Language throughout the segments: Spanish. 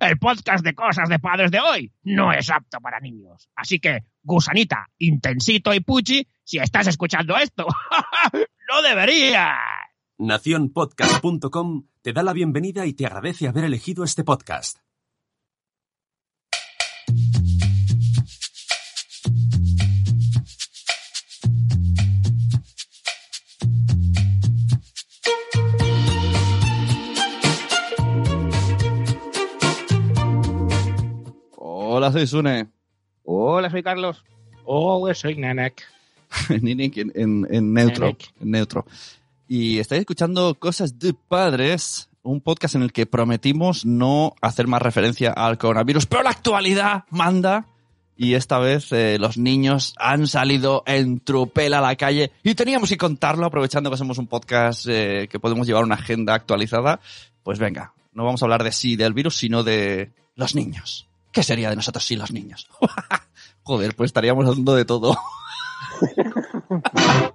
el podcast de cosas de padres de hoy no es apto para niños. Así que, gusanita, intensito y puchi, si estás escuchando esto, no deberías. Naciónpodcast.com te da la bienvenida y te agradece haber elegido este podcast. Hola, soy Sune. Hola, soy Carlos. Hola, soy Nenek. Ninik en, en- en neutro, Nenek. en neutro. Y estáis escuchando Cosas de Padres, un podcast en el que prometimos no hacer más referencia al coronavirus, pero la actualidad manda. Y esta vez eh, los niños han salido en tropel a la calle y teníamos que contarlo aprovechando que somos un podcast eh, que podemos llevar una agenda actualizada. Pues venga, no vamos a hablar de sí del virus, sino de los niños. ¿Qué sería de nosotros sin los niños? Joder, pues estaríamos hablando de todo.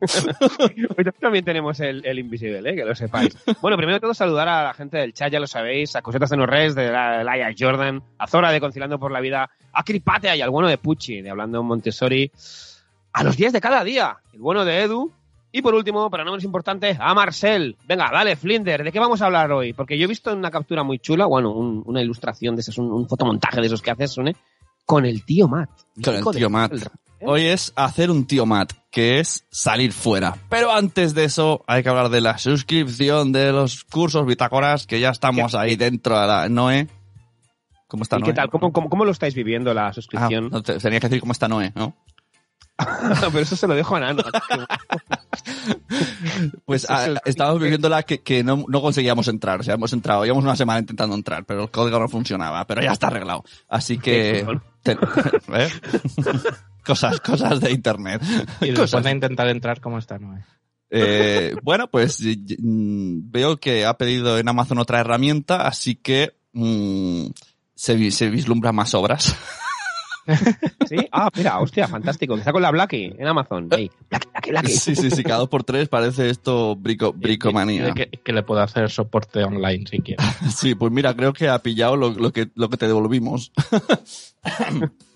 Hoy también tenemos el, el invisible, ¿eh? que lo sepáis. Bueno, primero de todo saludar a la gente del chat, ya lo sabéis, a Cosetas de Norres, de la- Laia Jordan, a Zora de Conciliando por la Vida, a Cripatea y al bueno de Pucci, de Hablando Montessori, a los 10 de cada día, el bueno de Edu, y por último, pero no menos importante, a Marcel. Venga, dale, Flinder, ¿de qué vamos a hablar hoy? Porque yo he visto una captura muy chula, bueno, un- una ilustración de esos, un, un fotomontaje de esos que haces, Sune, con el tío Matt. Con el tío Matt. Hoy es hacer un tío Matt, que es salir fuera. Pero antes de eso, hay que hablar de la suscripción de los cursos bitácoras, que ya estamos ahí dentro de la Noé. ¿Cómo está ¿Y Noé? qué tal? ¿Cómo, cómo, cómo lo estáis viviendo la Ah, suscripción? no, te- tenía que decir cómo está Noé, ¿no? Pero eso se lo dejo a Nano. Pues es ah, el- estábamos viviéndola que, que no, no conseguíamos entrar. O sea, hemos entrado, llevamos una semana intentando entrar, pero el código no funcionaba. Pero ya está arreglado. Así que... te- ¿eh? cosas, cosas de internet. Y Cosas. después de intentar entrar, ¿cómo está, Noé? Eh, bueno, pues y- y- mm, veo que ha pedido en Amazon otra herramienta, así que mm, se, se vislumbran más obras. ¿Sí? Ah, mira, hostia, fantástico. Está con la Blacky en Amazon. Ahí. Blacky, Blacky, Blacky. Sí, sí, sí, cada dos por tres parece esto brico, bricomanía. Que, que le puedo hacer soporte online si quiere. Sí, pues mira, creo que ha pillado lo, lo que, lo que te devolvimos.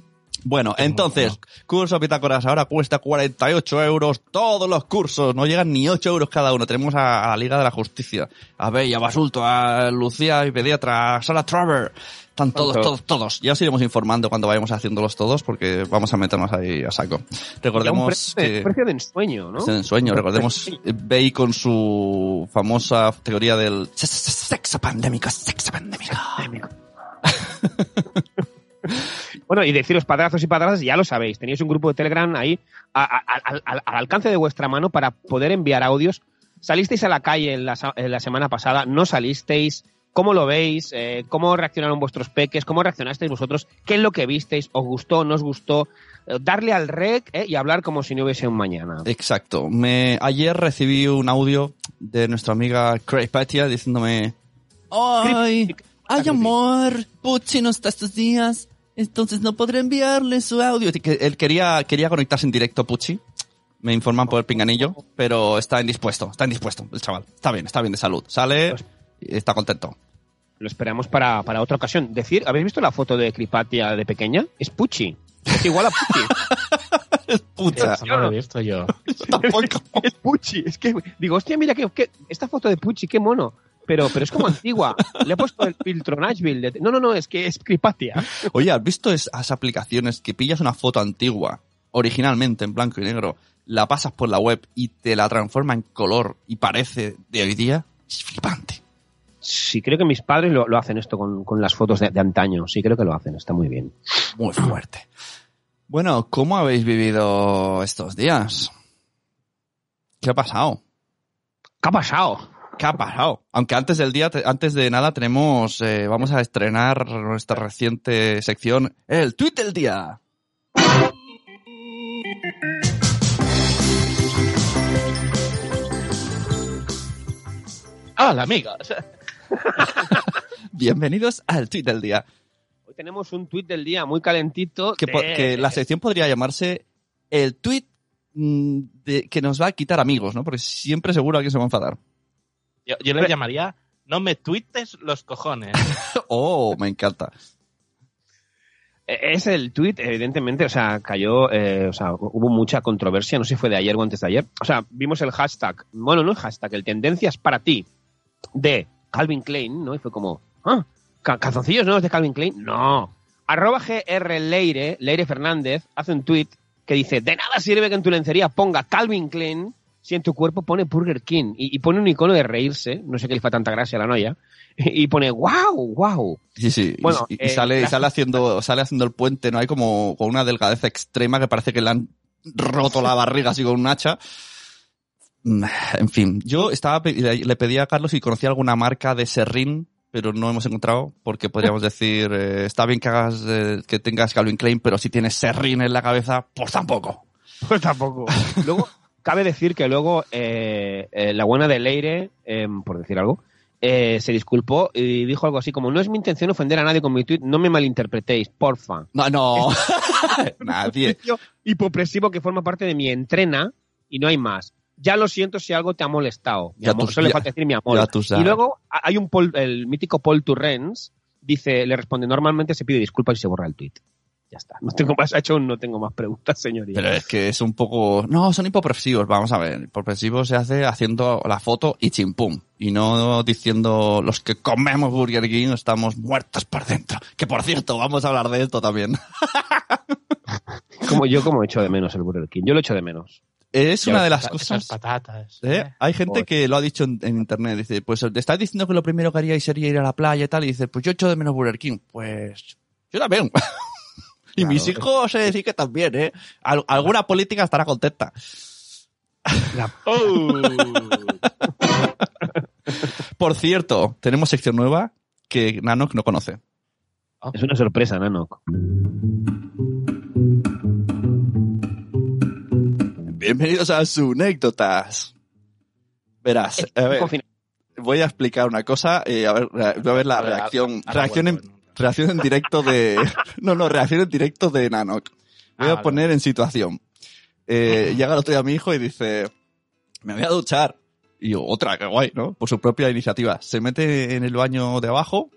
Bueno, entonces, curso Pitágoras ahora cuesta 48 euros todos los cursos, no llegan ni 8 euros cada uno. Tenemos a, a la Liga de la Justicia, a Bella Basulto, a Lucía y Pediatra, a Sara Traver. Están todos, Tanto. todos, todos. Ya os iremos informando cuando vayamos haciéndolos todos porque vamos a meternos ahí a saco. Recordemos precio, de, que... precio de ensueño, ¿no? Es en sueño, recordemos Bey con su famosa teoría del se- se- sexo pandémico, sexo pandémico. Bueno, y deciros padrazos y padrazas, ya lo sabéis. Tenéis un grupo de Telegram ahí a- a- al- al- al alcance de vuestra mano para poder enviar audios. Salisteis a la calle en la, en la semana pasada, no salisteis. ¿Cómo lo veis? Eh, ¿Cómo reaccionaron vuestros peques? ¿Cómo reaccionasteis vosotros? ¿Qué es lo que visteis? ¿Os gustó? ¿No os gustó? Eh, darle al rec eh, y hablar como si no hubiese un mañana. Exacto. Me, ayer recibí un audio de nuestra amiga Craig Patia diciéndome Ay, ay amor, Pucci no está estos días, entonces no podré enviarle su audio. Que él quería, quería conectarse en directo, Pucci. Me informan por el pinganillo, pero está indispuesto, está indispuesto el chaval. Está bien, está bien de salud. Sale y está contento. Lo esperamos para, para otra ocasión. Decir, ¿habéis visto la foto de Cripatia de pequeña? Es Pucci. Es igual a Pucci. Pucha. Eso no lo he visto yo. Tampoco. es Pucci. Es que digo, hostia, mira que, que- esta foto de Pucci, qué mono. Pero, pero es como antigua. Le he puesto el filtro Nashville. de- no, no, no, es que es Cripatia. Oye, ¿has visto esas aplicaciones que pillas una foto antigua, originalmente en blanco y negro, la pasas por la web y te la transforma en color y parece de hoy día? Es flipante. Sí, creo que mis padres lo, lo hacen esto con, con las fotos de, de antaño. Sí, creo que lo hacen. Está muy bien. Muy fuerte. Bueno, ¿cómo habéis vivido estos días? ¿Qué ha pasado? ¿Qué ha pasado? ¿Qué ha pasado? Aunque antes del día, te- antes de nada, tenemos, eh, vamos a estrenar nuestra reciente sección, el tweet del día. ¡Hola, amigos! Bienvenidos al tweet del día. Hoy tenemos un tuit del día muy calentito. Que, po- de- que la sección podría llamarse el tweet mm, de, que nos va a quitar amigos, ¿no? Porque siempre seguro alguien se va a enfadar. Yo, yo le llamaría No me tuites los cojones. Oh, me encanta. Eh, Es el tweet, evidentemente, o sea, cayó, eh, o sea, hubo mucha controversia, no sé si fue de ayer o antes de ayer. O sea, vimos el hashtag, bueno, no el hashtag, el tendencias para ti de Calvin Klein, ¿no? Y fue como, ah, ca- calzoncillos nuevos de Calvin Klein. No. Arroba GR Leire, Leire Fernández, hace un tweet que dice, de nada sirve que en tu lencería ponga Calvin Klein si en tu cuerpo pone Burger King. Y, y pone un icono de reírse, no sé qué le fa tanta gracia a la noia, y pone, wow, wow. Sí, sí. y- Bueno, y, y eh, sale, y la- sale haciendo, sale haciendo el puente, ¿no? Hay como con una delgadez extrema que parece que le han roto la barriga así con un hacha. Mm, En fin, yo estaba le pedí a Carlos si conocía alguna marca de serrín, pero no hemos encontrado, porque podríamos decir, eh, está bien que hagas, eh, que tengas Calvin Klein, pero si tienes serrín en la cabeza, pues tampoco. Pues tampoco. Luego, cabe decir que luego eh, eh, la buena de Leire, eh, por decir algo, eh, se disculpó y dijo algo así como, no es mi intención ofender a nadie con mi tweet, no me malinterpretéis, porfa. No, no. Nadie. Hipopresivo que forma parte de mi entrena y no hay más. Ya lo siento si algo te ha molestado. Mi Ya amor, tú- solo le falta decir mi amor. Y luego hay un Paul- el mítico Paul Turrens, dice, le responde, normalmente se pide disculpas y se borra el tweet. Ya está. No tengo más, no tengo más preguntas, señoría. Pero es que es un poco... No, son hipopresivos, vamos a ver. Hipopresivos se hace haciendo la foto y chimpum. Y no diciendo los que comemos Burger King estamos muertos por dentro. Que por cierto, vamos a hablar de esto también. Como yo como echo de menos el Burger King. Yo lo echo de menos. Es una de las cosas... patatas. ¿eh? ¿eh? Hay gente que lo ha dicho en, en internet. Dice, pues te estás diciendo que lo primero que haríais sería ir a la playa y tal. Y dice, pues yo echo de menos Burger King. Pues yo también. y Claro, mis hijos he de decir que también, ¿eh? Al- alguna política estará contenta. Oh. Por cierto, tenemos sección nueva que Nanok no conoce. Es una sorpresa, Nanok. Bienvenidos a su anécdotas. Verás, a ver, voy a explicar una cosa, eh, a ver, voy a ver la reacción, reacción reacción en directo de, no, no, reacción en directo de Nanok. Voy Ah, a vale. poner en situación. Eh, llega el otro día mi hijo y dice, me voy a duchar. Y yo, otra, qué guay, ¿no? Por su propia iniciativa. Se mete en el baño de abajo,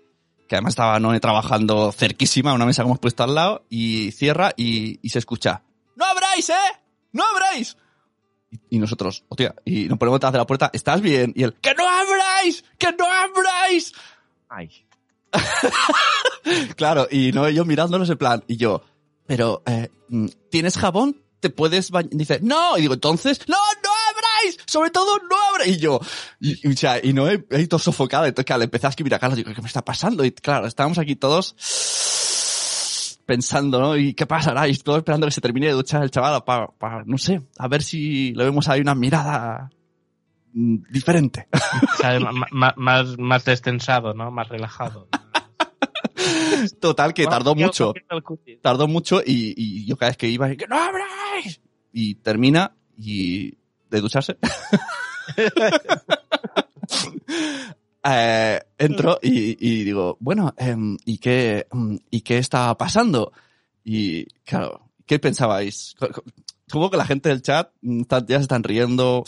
que además estaba Noé trabajando cerquísima, una mesa que hemos puesto al lado, y cierra y, y se escucha, ¡No abráis, eh! ¡No abráis! Y, y nosotros, hostia, y nos ponemos detrás de la puerta, ¿estás bien? Y él, ¡Que no abráis! ¡Que no abráis! Ay. Claro, y no yo mirándonos en plan, y yo, pero, eh, mm, ¿tienes jabón? ¿Te puedes bañar? Dice, no, y digo, entonces, no, no abráis, sobre todo no abráis. Y yo, y, y, o sea, y no he, he todo sofocado, entonces claro, empecé a escribir a Carlos, digo, ¿qué me está pasando? Y claro, estábamos aquí todos pensando, ¿no? ¿Y qué pasará? Y todos esperando que se termine de duchar el chaval para, no sé, a ver si le vemos ahí una mirada diferente. O sea, ma- más, más destensado, ¿no? Más relajado. Total, que tardó mucho. tardó mucho y, y yo cada vez que iba, ¡que no abráis! Y termina y de ducharse. eh, entro y, y digo, bueno, em, ¿y qué, mm, ¿y qué está pasando? Y claro, ¿qué pensabais? Supongo que la gente del chat mm, ya se están riendo.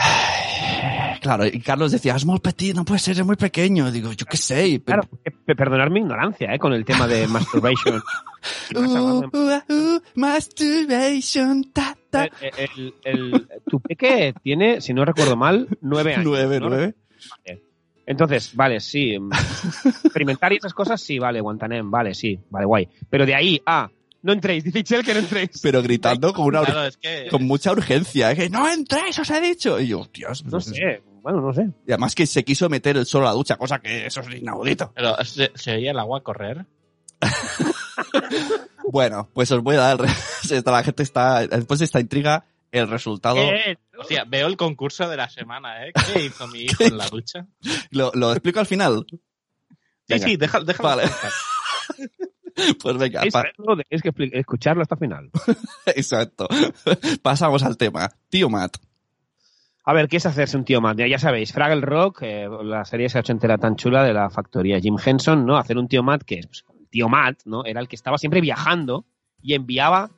Claro, y Carlos decía, es muy petit, no puede ser, es muy pequeño. Digo, yo qué sé. Claro, eh, pe- perdonar mi ignorancia, ¿eh? Con el tema de masturbation. Uh, uh, uh, masturbation, ta, ta. el, el- el- tu peque tiene, si no recuerdo mal, nueve años. Nueve, ¿no? nueve. Entonces, vale, sí. mm, Experimentar y esas cosas, sí, vale, Guantanem, vale, sí, vale, guay. Pero de ahí a no entréis, dice Ichel que no entréis. Pero gritando con una Claro, es que... con mucha urgencia. ¿eh? Que no entréis, os he dicho. Y yo, Dios. No sé, bueno, no sé. Y además que se quiso meter el solo a la ducha, cosa que eso es inaudito. Pero ¿se, se oía el agua correr? Bueno, pues os voy a dar. la gente está. Después de esta intriga, el resultado. Eh, Hostia, veo el concurso de la semana, ¿eh? ¿Qué hizo mi hijo en la ducha? Lo, lo explico al final. Sí, Venga. sí, déjalo, déjalo. Vale. Pues venga. Tenéis que escucharlo hasta el final. exacto. Pasamos al tema. Tío Matt. A ver, ¿qué es hacerse un tío Matt? Ya, ya sabéis, Fraggle Rock, eh, la serie esa ochentera tan chula de la factoría Jim Henson, ¿no? Hacer un tío Matt que es pues, el tío Matt, ¿no? Era el que estaba siempre viajando y enviaba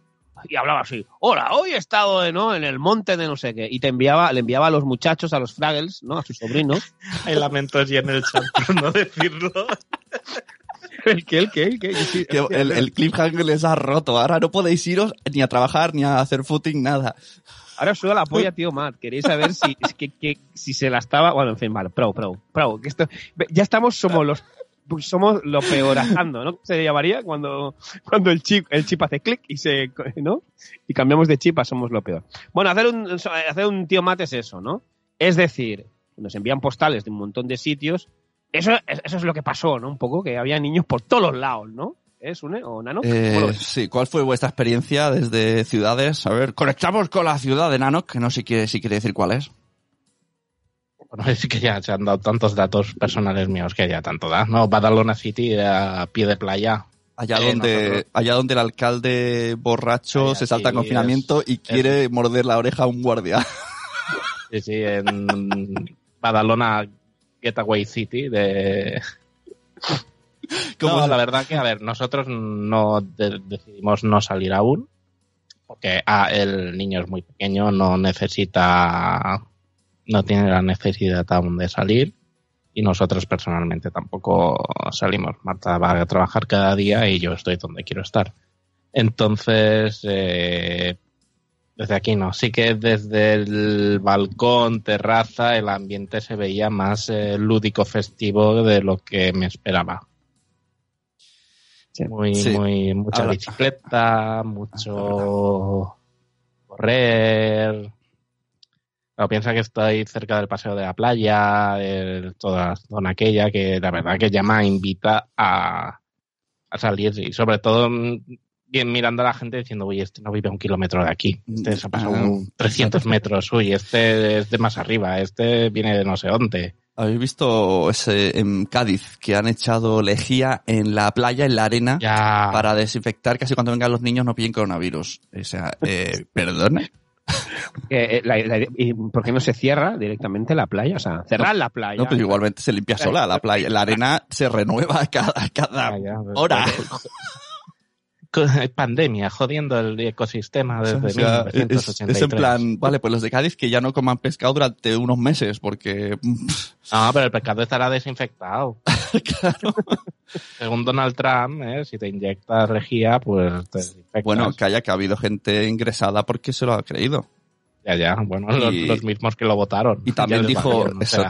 y hablaba así, hola, hoy he estado ¿no? en el monte de no sé qué, y te enviaba, le enviaba a los muchachos, a los Fraggles, ¿no? a sus sobrinos. Hay lamentos y en el chat por no decirlo. ¿El qué? ¿El qué? ¿El qué? Sí, Que el, el cliffhanger les ha roto. Ahora no podéis iros ni a trabajar ni a hacer footing, nada. Ahora os suda la polla, tío Matt. Queréis saber si, es que, que- si se la estaba. Bueno, en fin, vale, pro, pro, pro. Que esto, ya estamos, somos los. Somos lo peorazando, ¿no? Se llamaría cuando, cuando el chip, el chip hace clic y se, ¿no? Y cambiamos de chip a somos lo peor. Bueno, hacer un, hacer un tío Matt es eso, ¿no? Es decir, nos envían postales de un montón de sitios. Eso, eso es lo que pasó, ¿no? Un poco, que había niños por todos los lados, ¿no? ¿Es un o Nano? ¿Cómo lo Eh, sí, ¿cuál fue vuestra experiencia desde ciudades? A ver, conectamos con la ciudad de Nanoc, que no sé quiere, si quiere decir cuál es. Bueno, es que ya se han dado tantos datos personales míos que ya tanto da. No, Badalona City a pie de playa. Allá Eh, donde, allá donde el alcalde borracho Allá se salta en sí, confinamiento y quiere morder la oreja a un guardia. Sí, sí, en Badalona Getaway City de... ¿Cómo No, la verdad que, a ver, nosotros no de- decidimos no salir aún, porque ah, el niño es muy pequeño, no necesita, no tiene la necesidad aún de salir, y nosotros personalmente tampoco salimos. Marta va a trabajar cada día y yo estoy donde quiero estar. Entonces, eh, desde aquí no. Sí que desde el balcón, terraza, el ambiente se veía más eh, lúdico festivo de lo que me esperaba. Sí. Muy, Sí. muy, mucha Ahora- bicicleta, mucho correr. Pero piensa que estoy cerca del paseo de la playa, de toda la zona aquella, que la verdad que llama, invita a, a salir y sobre todo mm, bien mirando a la gente diciendo, uy, este no vive a un kilómetro de aquí, este se ha pasado Ah, un 300 metros, uy, este es de más arriba, este viene de no sé dónde. ¿Habéis visto ese en Cádiz que han echado lejía en la playa, en la arena, Ya, para desinfectar casi cuando vengan los niños no pillen coronavirus? O sea, eh, ¿perdona? Eh, eh, la- la- ¿Y por qué no se cierra directamente la playa? O sea, cerrar la playa. No, pues igualmente se limpia sola la playa. La arena se renueva cada, cada ya, ya, hora. Pandemia, jodiendo el ecosistema desde O sea, es, 1983. es en plan, vale, pues los de Cádiz que ya no coman pescado durante unos meses, porque No, pero el pescado estará desinfectado. claro. Según Donald Trump, ¿eh? si te inyectas regía, pues te desinfectas. Bueno, calla que ha habido gente ingresada porque se lo ha creído. ya, ya. Bueno, los, y- los mismos que lo votaron. Y también dijo, eso,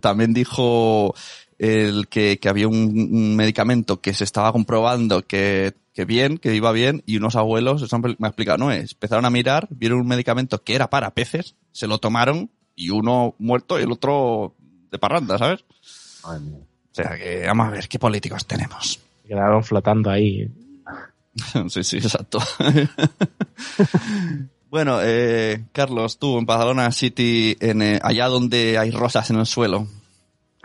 también dijo el que, que había un, un medicamento que se estaba comprobando que, que bien, que iba bien, y unos abuelos, eso me ha explicado, no es, empezaron a mirar, vieron un medicamento que era para peces, se lo tomaron, y uno muerto y el otro de parranda, ¿sabes? Mía. O sea que vamos a ver qué políticos tenemos. quedaron flotando ahí. sí, sí, exacto. bueno, eh, Carlos, tú en Badalona City, en, eh, allá donde hay rosas en el suelo.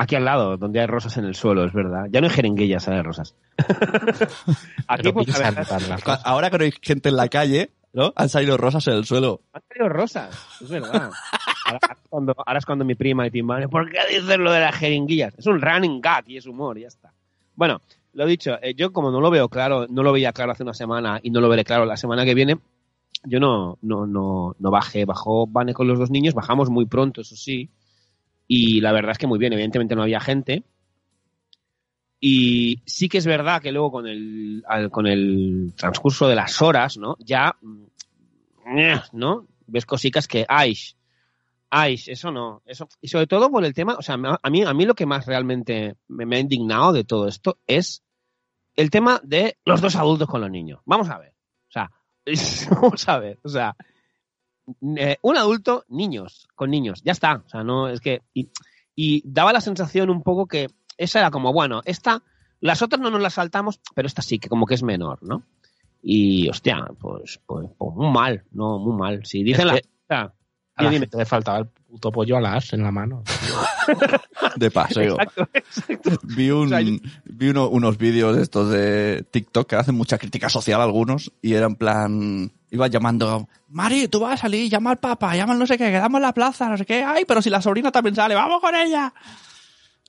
Aquí al lado, donde hay rosas en el suelo, es verdad. Ya no hay jeringuillas, hay rosas. Aquí pues, a ver. Ahora que no hay gente en la calle, ¿no? Han salido rosas en el suelo. han salido rosas, es verdad. Ahora, es cuando, ahora es cuando mi prima y Tim ¿por qué dices lo de las jeringuillas? Es un running gag y es humor, ya está. Bueno, lo dicho, eh, yo como no lo veo claro, no lo veía claro hace una semana y no lo veré claro la semana que viene, yo no, no, no, no bajé, bajó Vane con los dos niños, bajamos muy pronto, eso sí, y la verdad es que muy bien, evidentemente no había gente. Y sí que es verdad que luego con el, con el transcurso de las horas, ¿no? Ya, mm, ¿no? Ves cositas que, ay, ay, eso no, eso. Y sobre todo por el tema, o sea, a mí, a mí lo que más realmente me, me ha indignado de todo esto es el tema de los dos adultos con los niños. Vamos a ver. O sea, vamos a ver. O sea, eh, un adulto, niños, con niños. Ya está. O sea, no, es que. Y, y daba la sensación un poco que esa era como, bueno, esta, las otras no nos las saltamos, pero esta sí, que como que es menor, ¿no? Y, hostia, pues, pues, pues muy mal, no, muy mal. Si dicen Es la. que- A gente le faltaba el puto pollo a las en la mano. De paseo. Exacto, exacto. Vi, un, O sea, yo- vi uno- unos vídeos de estos de TikTok que hacen mucha crítica social algunos y era en plan, iba llamando, Mari, tú vas a salir, llama al papá, llama al no sé qué, quedamos en la plaza, no sé qué, ay, pero si la sobrina también sale, vamos con ella.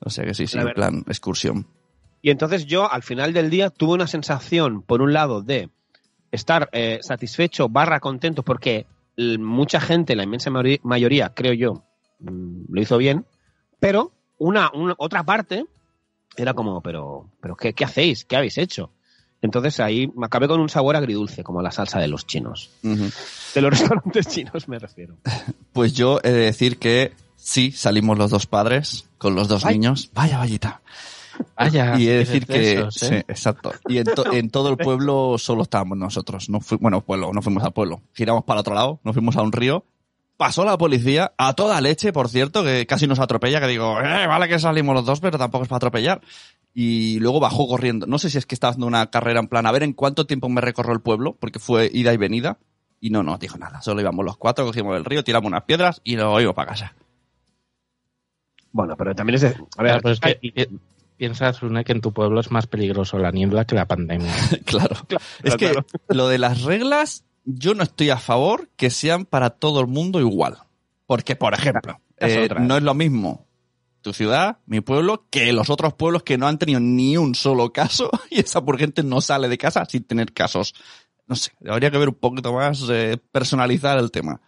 O sea que sí, sí, en plan excursión. Y entonces yo, al final del día, tuve una sensación, por un lado, de estar eh, satisfecho barra contento porque mucha gente, la inmensa mayoría- creo yo, mm, lo hizo bien, pero una, una- otra parte era como, pero, pero ¿qué, qué hacéis? ¿Qué habéis hecho? Entonces ahí me acabé con un sabor agridulce, como la salsa de los chinos. De los restaurantes chinos me refiero. Pues yo he de decir que sí, salimos los dos padres con los dos Ay. niños. Vaya, vallita. Vaya, y he de eres decir de que esos, sí, ¿eh? exacto. Y en, to- en todo el pueblo solo estábamos nosotros. No fui, bueno, pueblo, no fuimos al pueblo. Giramos para otro lado, nos fuimos a un río. Pasó la policía a toda leche, por cierto, que casi nos atropella, que digo, eh, vale que salimos los dos, pero tampoco es para atropellar. Y luego bajó corriendo. No sé si es que estaba haciendo una carrera en plan, a ver en cuánto tiempo me recorro el pueblo, porque fue ida y venida. Y no nos dijo nada. Solo íbamos los cuatro, cogimos el río, tiramos unas piedras y nos íbamos para casa. Bueno, pero también es... de- a ver, Claro, pero es que- hay- pi- piensa, Sune, que en tu pueblo es más peligroso la niebla que la pandemia. claro. Es que claro. lo de las reglas, yo no estoy a favor que sean para todo el mundo igual. Porque, por ejemplo, eh, no es lo mismo tu ciudad, mi pueblo, que los otros pueblos que no han tenido ni un solo caso y esa gente no sale de casa sin tener casos. No sé, habría que ver un poquito más, eh, personalizar el tema.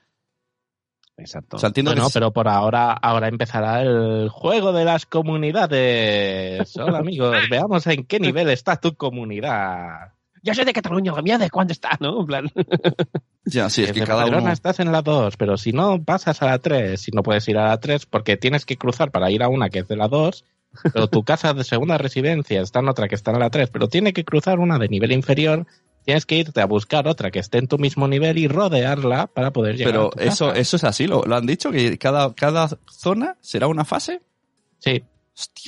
Exacto. O sea, entiendo Bueno, que pero por ahora, ahora empezará el juego de las comunidades. Hola amigos, veamos en qué nivel está tu comunidad. Yo soy de Cataluña, la mía de cuándo está, ¿no? En plan... ya, sí, es que de cada Barcelona uno... estás en la 2, pero si no, pasas a la 3. Si no puedes ir a la 3 porque tienes que cruzar para ir a una que es de la 2, pero tu casa de segunda residencia está en otra que está en la 3, pero tiene que cruzar una de nivel inferior. Tienes que irte a buscar otra que esté en tu mismo nivel y rodearla para poder llegar a Pero tu eso, casa. eso es así, lo, lo han dicho, que cada, cada zona será una fase. Sí.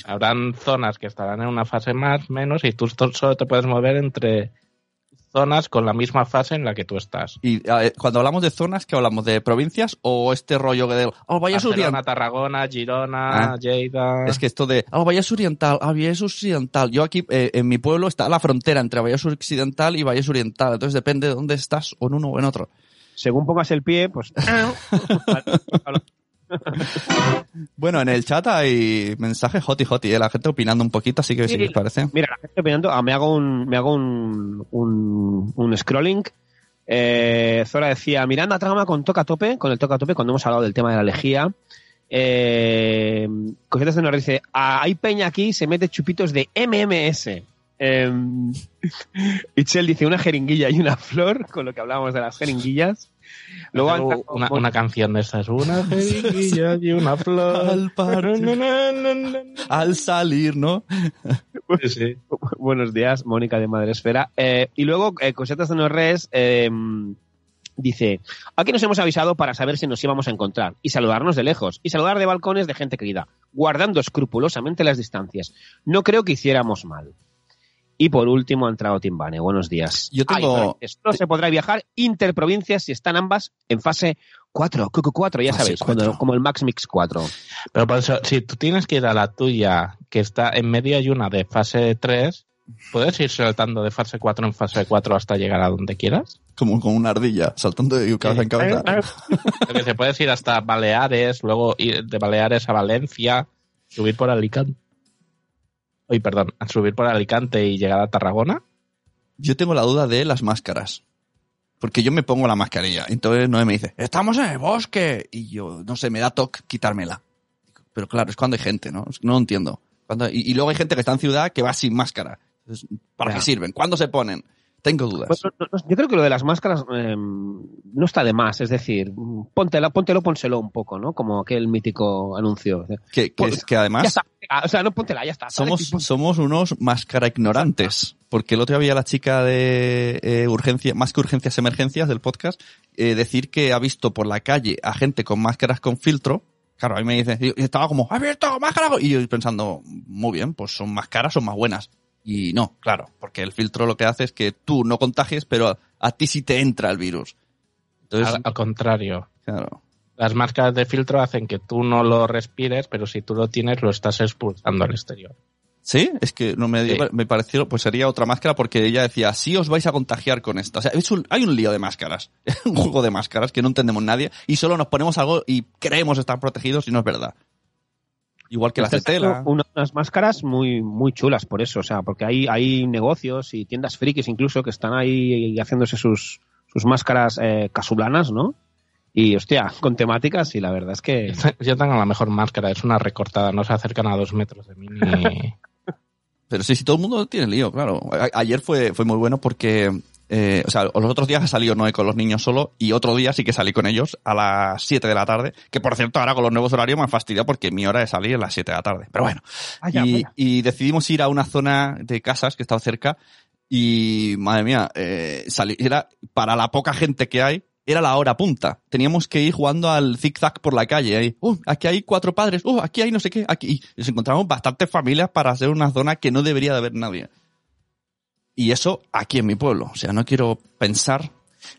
Habrán zonas que estarán en una fase más, menos, y tú solo te puedes mover entre zonas con la misma fase en la que tú estás. Y eh, cuando hablamos de zonas, ¿qué hablamos? ¿De provincias o este rollo que de... Oh, Valles Barcelona, Oriental. Tarragona, Girona, Ah. Lleida. Es que esto de, ah, Valles Oriental, ah, Valles Occidental. Yo aquí, eh, en mi pueblo, está la frontera entre Valles Occidental y Valles Oriental. Entonces depende de dónde estás, o en uno o en otro. Según pongas el pie, pues... Bueno, en el chat hay mensajes hoti hoti, ¿eh? la gente opinando un poquito, así que si os parece. Mira, la gente opinando, ah, me hago un, me hago un, un, un scrolling. Eh, Zora decía, Miranda Trama con toca a tope, con el toca a tope, cuando hemos hablado del tema de la lejía. Eh, Cositas de Nor dice, "Ah, hay peña aquí, se mete chupitos de MMS. Eh, Itzel dice, una jeringuilla y una flor, con lo que hablábamos de las jeringuillas. Luego una, una canción de estas, una jeringuilla y una flor. Al partir, al salir, ¿no? Sí, sí. Buenos días, Mónica de Madresfera. Eh, y luego, eh, Cosetas de Norres eh, dice: Aquí nos hemos avisado para saber si nos íbamos a encontrar y saludarnos de lejos y saludar de balcones de gente querida, guardando escrupulosamente las distancias. No creo que hiciéramos mal. Y por último ha entrado Timbane. Buenos días. Yo tengo- Ay, no se podrá viajar interprovincias si están ambas en fase 4, QQ4, ya Fase sabéis, 4. cuando- como el Max Mix 4. Pero por eso, si tú tienes que ir a la tuya, que está en medio hay una de fase 3, ¿puedes ir saltando de fase 4 en fase 4 hasta llegar a donde quieras? Como con una ardilla, saltando de cabeza en cabeza. Porque se puedes ir hasta Baleares, luego ir de Baleares a Valencia, subir por Alicante. Oye, perdón, a subir por Alicante y llegar a Tarragona. Yo tengo la duda de las máscaras. Porque yo me pongo la mascarilla. Entonces Noé me dice, estamos en el bosque. Y yo, no sé, me da toque quitármela. Pero claro, es cuando hay gente, ¿no? No lo entiendo. Cuando, y, y luego hay gente que está en ciudad que va sin máscara. Entonces, ¿Para qué sirven? ¿Cuándo se ponen? Tengo dudas. No, no, yo creo que lo de las máscaras eh, no está de más, es decir, póntela, póntelo, pónselo un poco, ¿no? Como aquel mítico anuncio. que, que, pues, que además Ya está, o sea, no póntela, ya está. somos, somos unos máscara ignorantes. Porque el otro día había la chica de eh, urgencia, más que urgencias emergencias del podcast, eh, decir que ha visto por la calle a gente con máscaras con filtro. Claro, a mí me dice, y estaba como, ¿has visto máscara? Y yo pensando, muy bien, pues son más caras, son más buenas. Y no, claro, porque el filtro lo que hace es que tú no contagies, pero a ti sí te entra el virus. Entonces, Al, al contrario. claro. Las máscaras de filtro hacen que tú no lo respires, pero si tú lo tienes, lo estás expulsando al exterior. Sí, es que no me, Sí. me pareció, pues sería otra máscara porque ella decía, sí os vais a contagiar con esta. O sea, es un- hay un lío de máscaras, un juego de máscaras que no entendemos nadie y solo nos ponemos algo y creemos estar protegidos y no es verdad. Igual que las de Están tela. haciendo una- unas máscaras muy, muy chulas por eso, o sea, porque hay, hay negocios y tiendas frikis incluso que están ahí haciéndose sus, sus máscaras eh, casulanas, ¿no? Y hostia, con temáticas y la verdad es que... Yo tengo la mejor máscara, es una recortada, no se acercan a dos metros de mí ni... Pero sí, sí, todo el mundo tiene lío, claro. A- ayer fue, fue muy bueno porque, eh, o sea, los otros días ha salido Noé con los niños solo y otro día sí que salí con ellos a las 7 de la tarde, que por cierto ahora con los nuevos horarios me han fastidiado porque mi hora de salir es a las 7 de la tarde. Pero bueno, Vaya, y, y decidimos ir a una zona de casas que estaba cerca y, madre mía, eh, salí- era para la poca gente que hay, era la hora punta. Teníamos que ir jugando al zig-zag por la calle. Ahí, uh, aquí hay cuatro padres, uh, aquí hay no sé qué, aquí. Y nos encontramos bastantes familias para hacer una zona que no debería de haber nadie. Y eso aquí en mi pueblo. O sea, no quiero pensar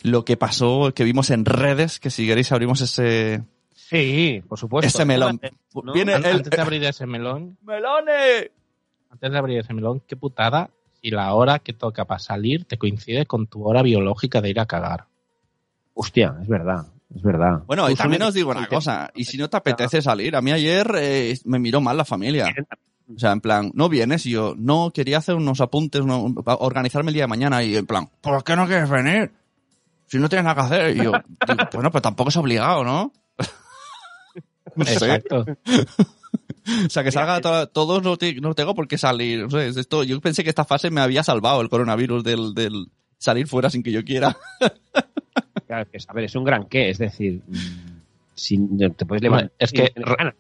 lo que pasó, que vimos en redes, que si queréis abrimos ese, Sí, por supuesto. ese melón. ¿no? Viene An- el, Antes de abrir ese melón, ¡Melones! antes de abrir ese melón, qué putada si la hora que toca para salir te coincide con tu hora biológica de ir a cagar. Hostia, es verdad, es verdad. Bueno, y también os digo una cosa, y si no te apetece salir, a mí ayer eh, me miró mal la familia. O sea, en plan, no vienes y yo, no, quería hacer unos apuntes, no, organizarme el día de mañana y en plan, ¿por qué no quieres venir? Si no tienes nada que hacer. Y yo, digo, bueno, pero tampoco es obligado, ¿no? Exacto. O sea, que salga to- todos no, te- no tengo por qué salir. Es esto, yo pensé que esta fase me había salvado el coronavirus del, del salir fuera sin que yo quiera. Claro, que, a ver, es un gran qué, es decir, si te puedes levantar. Es que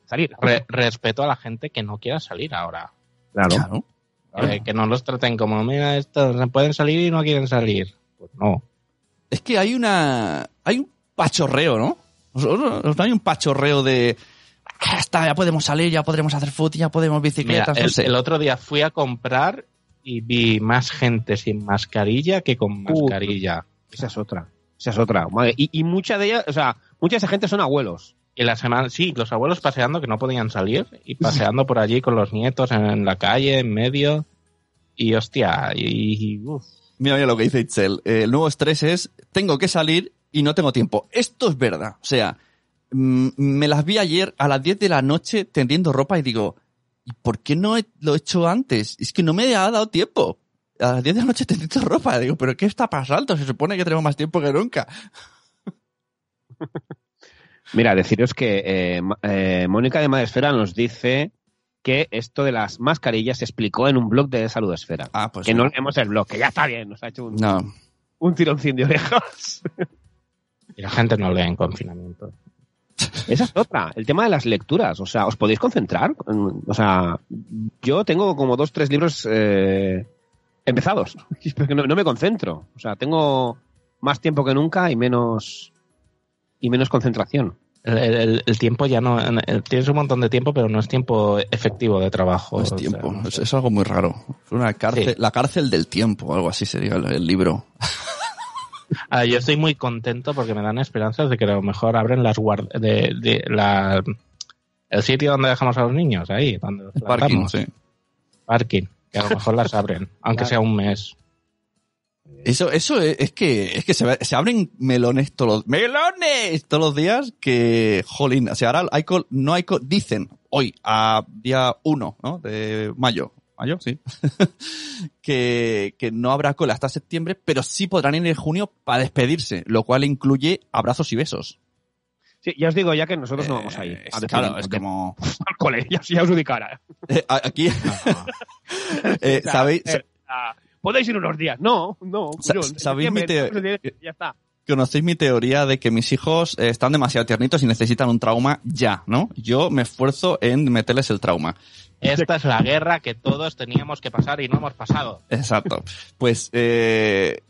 salir. Re- respeto a la gente que no quiera salir ahora. claro. Claro. Eh, que no los traten como, mira, estos pueden salir y no quieren salir. Pues no. Es que hay una. Hay un pachorreo, ¿no? O sea, ¿No no hay un pachorreo de. "Ah, Ya está, ya podemos salir, ya podremos hacer foot, ya podemos Mira, bicicletas, no el, sé. el otro día fui a comprar y vi más gente sin mascarilla que con Uh. mascarilla. Esa es otra. Esa es otra. Madre, Y, y mucha de ellas, o sea, mucha de esa gente son abuelos. Y la semana, sí, los abuelos paseando que no podían salir y paseando por allí con los nietos en, en la calle, en medio. Y hostia, y, y, uf. Mira, mira lo que dice Itzel. Eh, el nuevo estrés es, tengo que salir y no tengo tiempo. Esto es verdad. O sea, mm, me las vi ayer a las 10 de la noche tendiendo ropa y digo, ¿y por qué no he- lo he hecho antes? Es que no me ha dado tiempo. A las 10 de la noche tendiendo ropa. Digo, ¿pero qué está pasando? Se supone que tenemos más tiempo que nunca. Mira, deciros que eh, eh, Mónica de Madresfera nos dice que esto de las mascarillas se explicó en un blog de Salud Esfera. Ah, pues que no leemos el blog, que ya está bien, nos ha hecho un, No. un tironcín de orejas. Y la gente no lee en confinamiento. Esa es otra, el tema de las lecturas. O sea, ¿os podéis concentrar? O sea, yo tengo como dos, tres libros eh, empezados. No, no me concentro. O sea, tengo más tiempo que nunca y menos y menos concentración. El, el- el tiempo ya no. el- tienes un montón de tiempo, pero no es tiempo efectivo de trabajo. No es o sea, tiempo. no es, sé. es algo muy raro. Es una cárcel, Sí. La cárcel del tiempo, algo así sería el, el libro. Ah, yo estoy muy contento porque me dan esperanzas de que a lo mejor abren las guard de, de la el sitio donde dejamos a los niños, ahí, donde los Parking, sí. Parking, que a lo mejor las abren, aunque sea un mes. Eso, eso es, es que, es que se, se abren melones todos los, melones todos los días que, jolín, o sea, ahora hay col- no hay col- dicen hoy, a día 1, ¿no? De mayo, mayo, sí, que, que no habrá cola hasta septiembre, pero sí podrán ir en junio para despedirse, lo cual incluye abrazos y besos. Sí, ya os digo ya que nosotros no vamos a ir. Eh, a es- claro, es como, al cole, ya, ya os ubicará. eh, aquí, eh, sabéis, ah, Podéis ir unos días. No, no. En ¿sabéis mi Ya está. conocéis mi teoría de que mis hijos eh, están demasiado tiernitos y necesitan un trauma ya, ¿no? Yo me esfuerzo en meterles el trauma. Esta es la guerra que todos teníamos que pasar y no hemos pasado. Exacto. Pues, eh,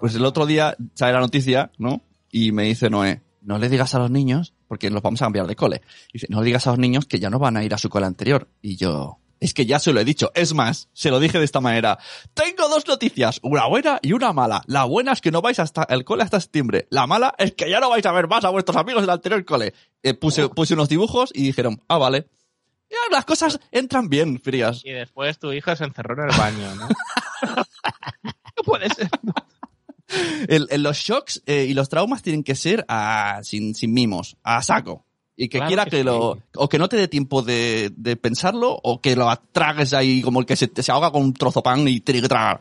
pues el otro día sale la noticia, ¿no? Y me dice Noé, no le digas a los niños, porque los vamos a cambiar de cole. Dice, no le digas a los niños que ya no van a ir a su cole anterior. Y yo, es que ya se lo he dicho. Es más, se lo dije de esta manera. Tengo dos noticias, una buena y una mala. La buena es que no vais hasta el cole hasta septiembre. La mala es que ya no vais a ver más a vuestros amigos del anterior cole. Eh, puse, puse unos dibujos y dijeron, ah, vale. Ya, las cosas entran bien, frías. Y después tu hijo se encerró en el baño, ¿no? No puede ser. El- el- los shocks eh, y los traumas tienen que ser a- sin, sin mimos, a saco. Y que Claro quiera que que, sí. lo. O que no te dé tiempo de, de pensarlo, o que lo tragues ahí como el que se, se ahoga con un trozo de pan y tiene que tragar.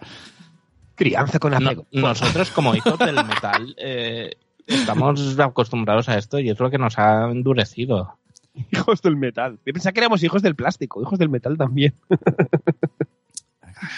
Crianza con No- apego. nosotros, como hijos del metal, eh, estamos acostumbrados a esto y es lo que nos ha endurecido. Hijos del metal. Yo pensaba que éramos hijos del plástico, hijos del metal también.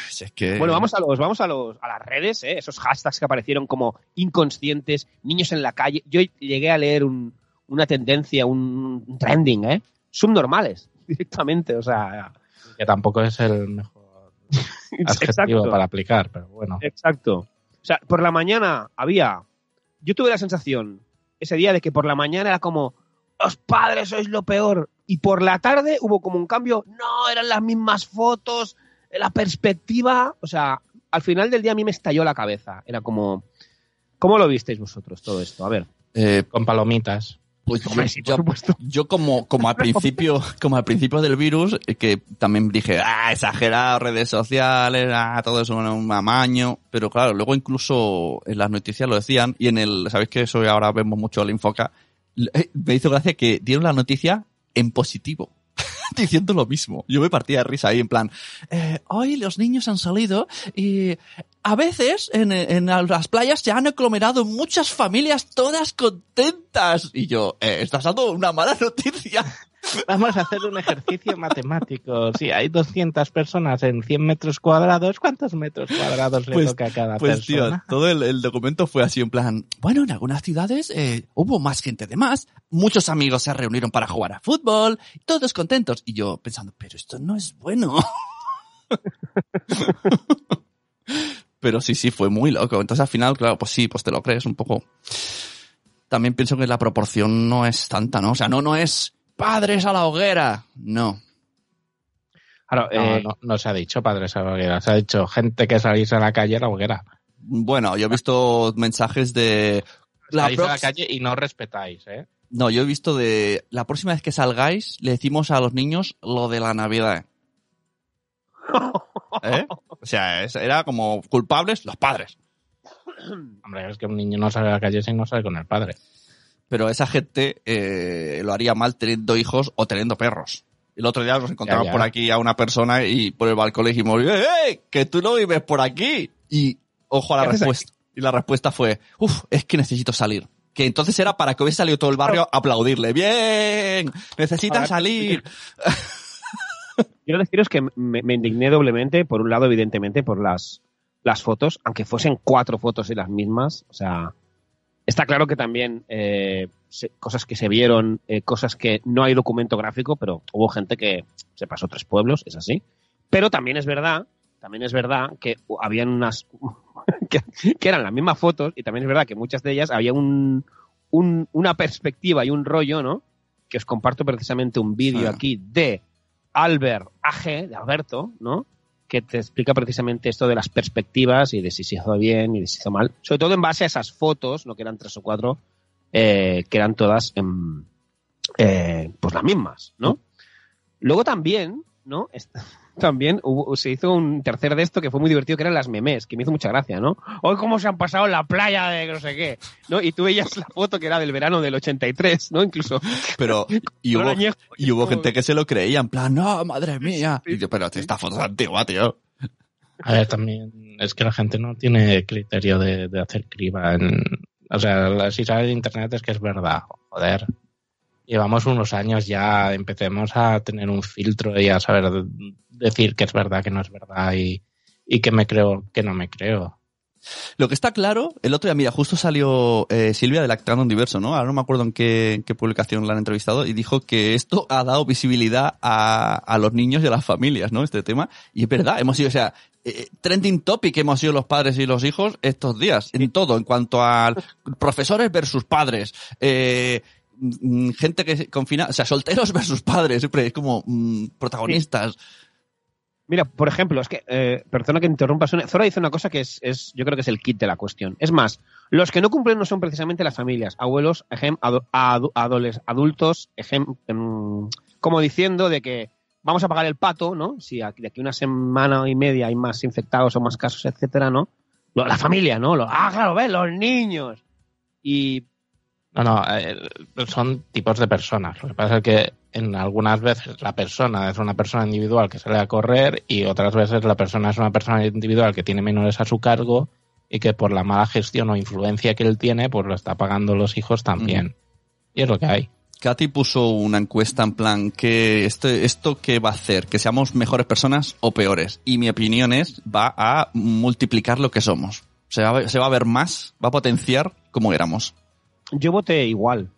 Si es que. Bueno, vamos a los, vamos a los, a las redes, ¿eh? esos hashtags que aparecieron como inconscientes, niños en la calle. Yo llegué a leer un- una tendencia, un, trending, ¿eh? Subnormales, directamente, o sea. Que tampoco es el mejor adjetivo Exacto. para aplicar, pero bueno. Exacto. O sea, por la mañana había. Yo tuve la sensación ese día de que por la mañana era como, los padres sois lo peor. Y por la tarde hubo como un cambio, no, eran las mismas fotos, la perspectiva. O sea, al final del día a mí me estalló la cabeza. Era como, ¿cómo lo visteis vosotros todo esto? A ver. Eh, Con palomitas. Pues yo, sí, como, como al principio, como al principio del virus, eh, que también dije, ah, exagerado, redes sociales, ah, todo eso era un amaño. Pero claro, luego incluso en las noticias lo decían, y en el, sabéis que eso ahora vemos mucho el Infoca, eh, me hizo gracia que dieron la noticia en positivo. Diciendo lo mismo. Yo me partía de risa ahí en plan, eh, hoy los niños han salido y a veces en, en las playas se han aglomerado muchas familias todas contentas. Y yo, eh, estás dando una mala noticia. Vamos a hacer un ejercicio matemático. Si hay 200 personas en 100 metros cuadrados, ¿cuántos metros cuadrados le Pues- toca a cada Pues tío, persona? todo el, el documento fue así en plan, bueno, en algunas ciudades eh, hubo más gente de más, muchos amigos se reunieron para jugar a fútbol, todos contentos. Y yo pensando, pero esto no es bueno. pero sí, sí, fue muy loco. Entonces al final, claro, pues sí, pues te lo crees un poco. También pienso que la proporción no es tanta, ¿no? O sea, no, no es padres a la hoguera. No. Claro, No, eh, no, no se ha dicho padres a la hoguera, se ha dicho gente que salís a la calle a la hoguera. Bueno, yo he visto mensajes de... salís a la calle y no respetáis, ¿eh? No, yo he visto de la próxima vez que salgáis le decimos a los niños lo de la Navidad. ¿Eh? O sea, era como culpables los padres. Hombre, es que un niño no sale a la calle si no sale con el padre. Pero esa gente eh, lo haría mal teniendo hijos o teniendo perros. El otro día nos encontramos Ya, ya. por aquí a una persona y por el balcón le dijimos, ¡eh, eh, que tú no vives por aquí! Y ojo a la ¿Qué haces respuesta. Y la respuesta fue, uff, es que necesito salir. Que entonces era para que hubiese salido todo el barrio a aplaudirle. ¡Bien! ¡Necesitas salir! Quiero deciros que me, me indigné doblemente, por un lado, evidentemente, por las, las fotos, aunque fuesen cuatro fotos y las mismas. O sea, está claro que también eh, se- cosas que se vieron, eh, cosas que no hay documento gráfico, pero hubo gente que se pasó tres pueblos, es así. Pero también es verdad, también es verdad que habían unas que, que eran las mismas fotos y también es verdad que muchas de ellas había un, un- una perspectiva y un rollo, ¿no? Que os comparto precisamente un vídeo Ah. aquí de Albert AG, de Alberto, ¿no? Que te explica precisamente esto de las perspectivas y de si se hizo bien y de si se hizo mal. Sobre todo en base a esas fotos, no que eran tres o cuatro, eh, que eran todas eh, pues las mismas, ¿no? Luego también, ¿no? También hubo- se hizo un tercer de esto que fue muy divertido, que eran las memes, que me hizo mucha gracia, ¿no? Hoy cómo se han pasado en la playa de no sé qué, ¿no? Y tú veías la foto que era del verano del 83, ¿no? Incluso. Pero, y hubo, añejo, y hubo como- gente que se lo creía, en plan, no, madre mía. Y yo, pero esta foto es antigua, tío. A ver, también es que la gente no tiene criterio de, de hacer criba. En, o sea, la- si sale de internet es que es verdad. Joder. Llevamos unos años ya, empecemos a tener un filtro y a saber de- decir que es verdad, que no es verdad y, y que me creo, que no me creo. Lo que está claro, el otro día, mira, justo salió eh, Silvia de Lactando Diverso, ¿no? Ahora no me acuerdo en qué, en qué publicación la han entrevistado y dijo que esto ha dado visibilidad a, a los niños y a las familias, ¿no? Este tema. Y es verdad, hemos sido, o sea, eh, trending topic hemos sido los padres y los hijos estos días, en todo, en cuanto a profesores versus padres, eh, gente que confina, o sea, solteros versus padres, siempre es como mm, protagonistas. Mira, por ejemplo, es que, eh, perdona que interrumpa, Zora dice una cosa que es, es, yo creo que es el kit de la cuestión. Es más, los que no cumplen no son precisamente las familias, abuelos, ejem, adultos, ejem, em, como diciendo de que vamos a pagar el pato, ¿no? Si aquí- de aquí una semana y media hay más infectados o más casos, etcétera, ¿no? La familia, ¿no? Ah, claro, ves, los niños. Y No, no, eh, son tipos de personas. Lo que pasa es que en algunas veces la persona es una persona individual que sale a correr y otras veces la persona es una persona individual que tiene menores a su cargo y que por la mala gestión o influencia que él tiene, pues lo está pagando los hijos también. Y es lo que hay. Katy puso una encuesta en plan que esto, esto qué va a hacer, que seamos mejores personas o peores. Y mi opinión es, va a multiplicar lo que somos. Se va, a ver- se va a ver más, va a potenciar como éramos. Yo voté igual.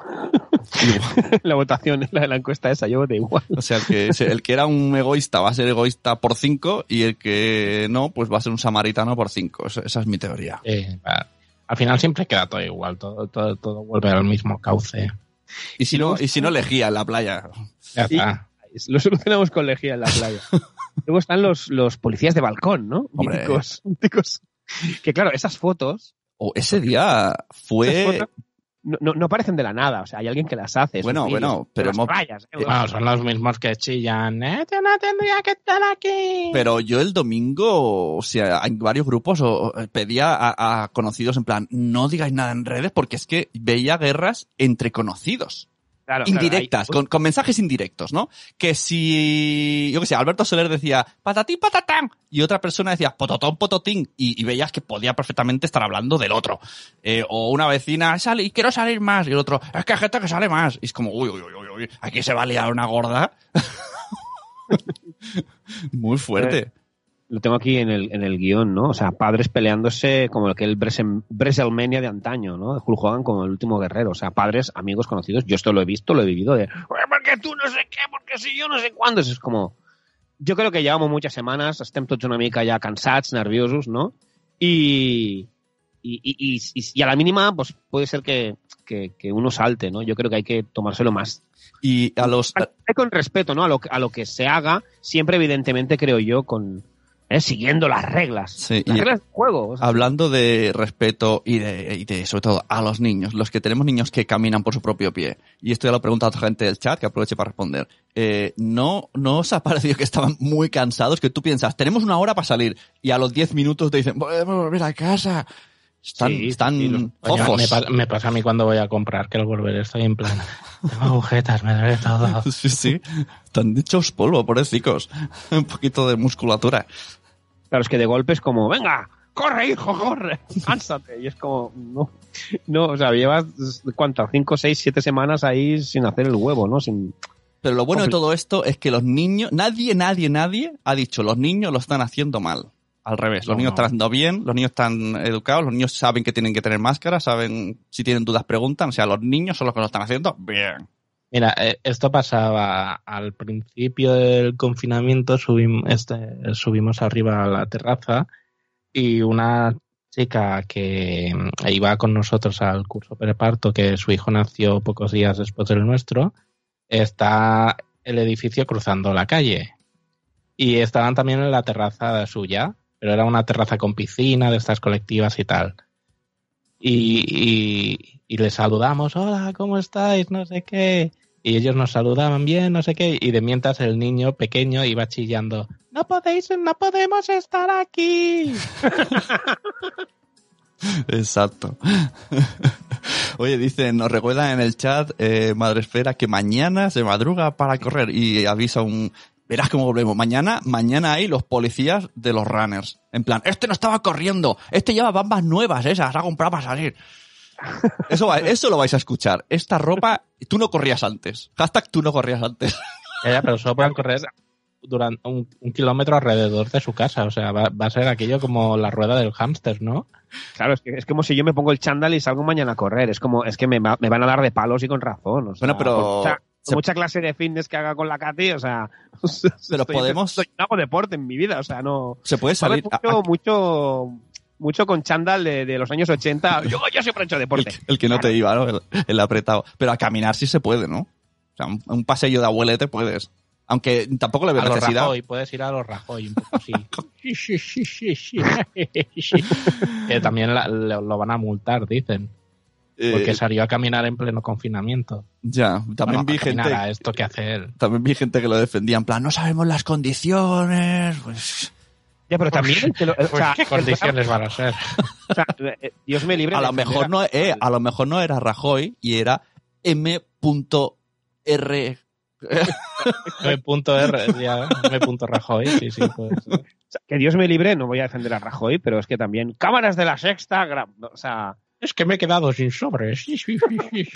la votación, la de la encuesta esa, yo voté igual. O sea, el que, el que era un egoísta va a ser egoísta por 5 y el que no, pues va a ser un samaritano por 5. Esa, esa es mi teoría. Eh, al final siempre queda todo igual, todo, todo, todo vuelve al mismo cauce. Y si no, y si no lejía en la playa. Ya Y- está. Lo solucionamos con lejía en la playa. Luego están los, los policías de balcón, ¿no? Hombre. Míticos, míticos. Que claro, esas fotos, O ese día fue... no, no, no parecen de la nada. O sea, hay alguien que las hace. Bueno, bueno, pero hemos- las rayas, ¿eh? Bueno, son los mismos que chillan. Este no tendría que estar aquí. Pero yo el domingo, o sea, en varios grupos o- o pedía a, a conocidos en plan, no digáis nada en redes porque es que veía guerras entre conocidos. Claro, indirectas, hay- con, con mensajes indirectos, ¿no? Que si, yo qué sé, Alberto Soler decía patatín, patatán, y otra persona decía pototón, pototín, y, y veías que podía perfectamente estar hablando del otro. Eh, o una vecina, sale, y quiero salir más, y el otro, es que hay gente que sale más. Y es como, uy, uy, uy, uy, uy, aquí se va a liar una gorda. Muy fuerte. Lo tengo aquí en el, en el guion, ¿no? O sea, padres peleándose como el que el Breselmenia de antaño, ¿no? De Hulk Hogan como el último guerrero. O sea, padres, amigos, conocidos. Yo esto lo he visto, lo he vivido de, "Oye, porque tú no sé qué, porque si yo no sé cuándo. Eso es como, yo creo que llevamos muchas semanas, estem tots una mica ja cansats, nerviosos, ¿no? Y, y, y, y, a la mínima, pues puede ser que, que, que uno salte, ¿no? Yo creo que hay que tomárselo más Y a los, Hay con respeto, ¿no? A lo, a lo que se haga, siempre evidentemente creo yo con eh, siguiendo las reglas. Sí, las y- reglas del juego. o sea, Hablando de respeto y de, y de, sobre todo, a los niños, los que tenemos niños que caminan por su propio pie, y esto ya lo pregunta otra gente del chat, que aproveche para responder, eh, ¿no, ¿no os ha parecido que estaban muy cansados? Que tú piensas, tenemos una hora para salir, y a los 10 minutos te dicen, podemos volver a casa. Están, Sí, están sí, los- fofos. me, me pasa a mí cuando voy a comprar que al volver estoy en plan. Tengo agujetas, me duele todo. Sí, sí. Están hechos polvo, pobrecicos. Un poquito de musculatura. Claro, es que de golpe es como, venga, corre, hijo, corre, cánsate. Y es como, no, no, o sea, llevas, ¿cuántas? Cinco, seis, siete semanas ahí sin hacer el huevo, ¿no? Sin, Pero lo bueno de todo esto es que los niños, nadie, nadie, nadie ha dicho los niños lo están haciendo mal. Al revés, los No, niños están haciendo bien, los niños están educados, los niños saben que tienen que tener máscara, saben si tienen dudas preguntan, o sea, los niños son los que lo están haciendo bien. Mira, eh, esto pasaba al principio del confinamiento, este, subimos arriba a la terraza y una chica que mm, iba con nosotros al curso preparto, que su hijo nació pocos días después del nuestro, está el edificio cruzando la calle. Y estaban también en la terraza suya, pero era una terraza con piscina de estas colectivas y tal. Y, y, y les saludamos, hola, ¿cómo estáis? No sé qué. Y ellos nos saludaban bien, no sé qué. Y de mientras el niño pequeño iba chillando, no podéis, no podemos estar aquí. Exacto. Oye, dicen, nos recuerdan en el chat, eh, Madre Esfera, que mañana se madruga para correr y avisa un... Verás cómo volvemos. Mañana, mañana hay los policías de los runners. En plan, este no estaba corriendo, este lleva bambas nuevas, esas, ha comprado para salir. Eso, va- eso lo vais a escuchar. Esta ropa, tú no corrías antes. Hashtag tú no corrías antes. Ya, ya, pero solo pueden correr durante un, un kilómetro alrededor de su casa. O sea, va, va a ser aquello como la rueda del hámster, ¿no? claro, es que es como si yo me pongo el chándal y salgo mañana a correr. Es como, es que me, va- me van a dar de palos y con razón. o sea, Bueno, pero- mucha, por se- mucha clase de fitness que haga con la Katy, o sea, Pero estoy- podemos- estoy- no hago deporte en mi vida, o sea, no. Se puede salir... a- mucho, mucho, con chándal de, de los años 80. Yo, yo siempre he hecho deporte. el que no te iba, ¿no? El, el apretado. Pero a caminar sí se puede, ¿no? O sea, un, un paseo de abuelete puedes. Aunque tampoco le veo A los necesidad. Rajoy, puedes ir a los Rajoy un poco así. Sí, sí, sí, sí, sí. Que también la- lo van a multar, dicen. Eh, Porque salió a caminar en pleno confinamiento. ya, también Bueno, vi a gente... a esto que hace él. También vi gente que lo defendía en plan, no sabemos las condiciones. Pues, Ya, pero también. te lo- o Pues, sea, ¿Qué condiciones van a ser? o sea, eh, Dios me libre. A de lo mejor no, eh, a lo mejor no era Rajoy y era M.R. M.R. ya, M.Rajoy, sí, sí, puede ser. O sea, que Dios me libre, no voy a defender a Rajoy, pero es que también. Cámaras de la sexta. O sea. Es que me he quedado sin sobres. Sí, sí, sí, sí, sí.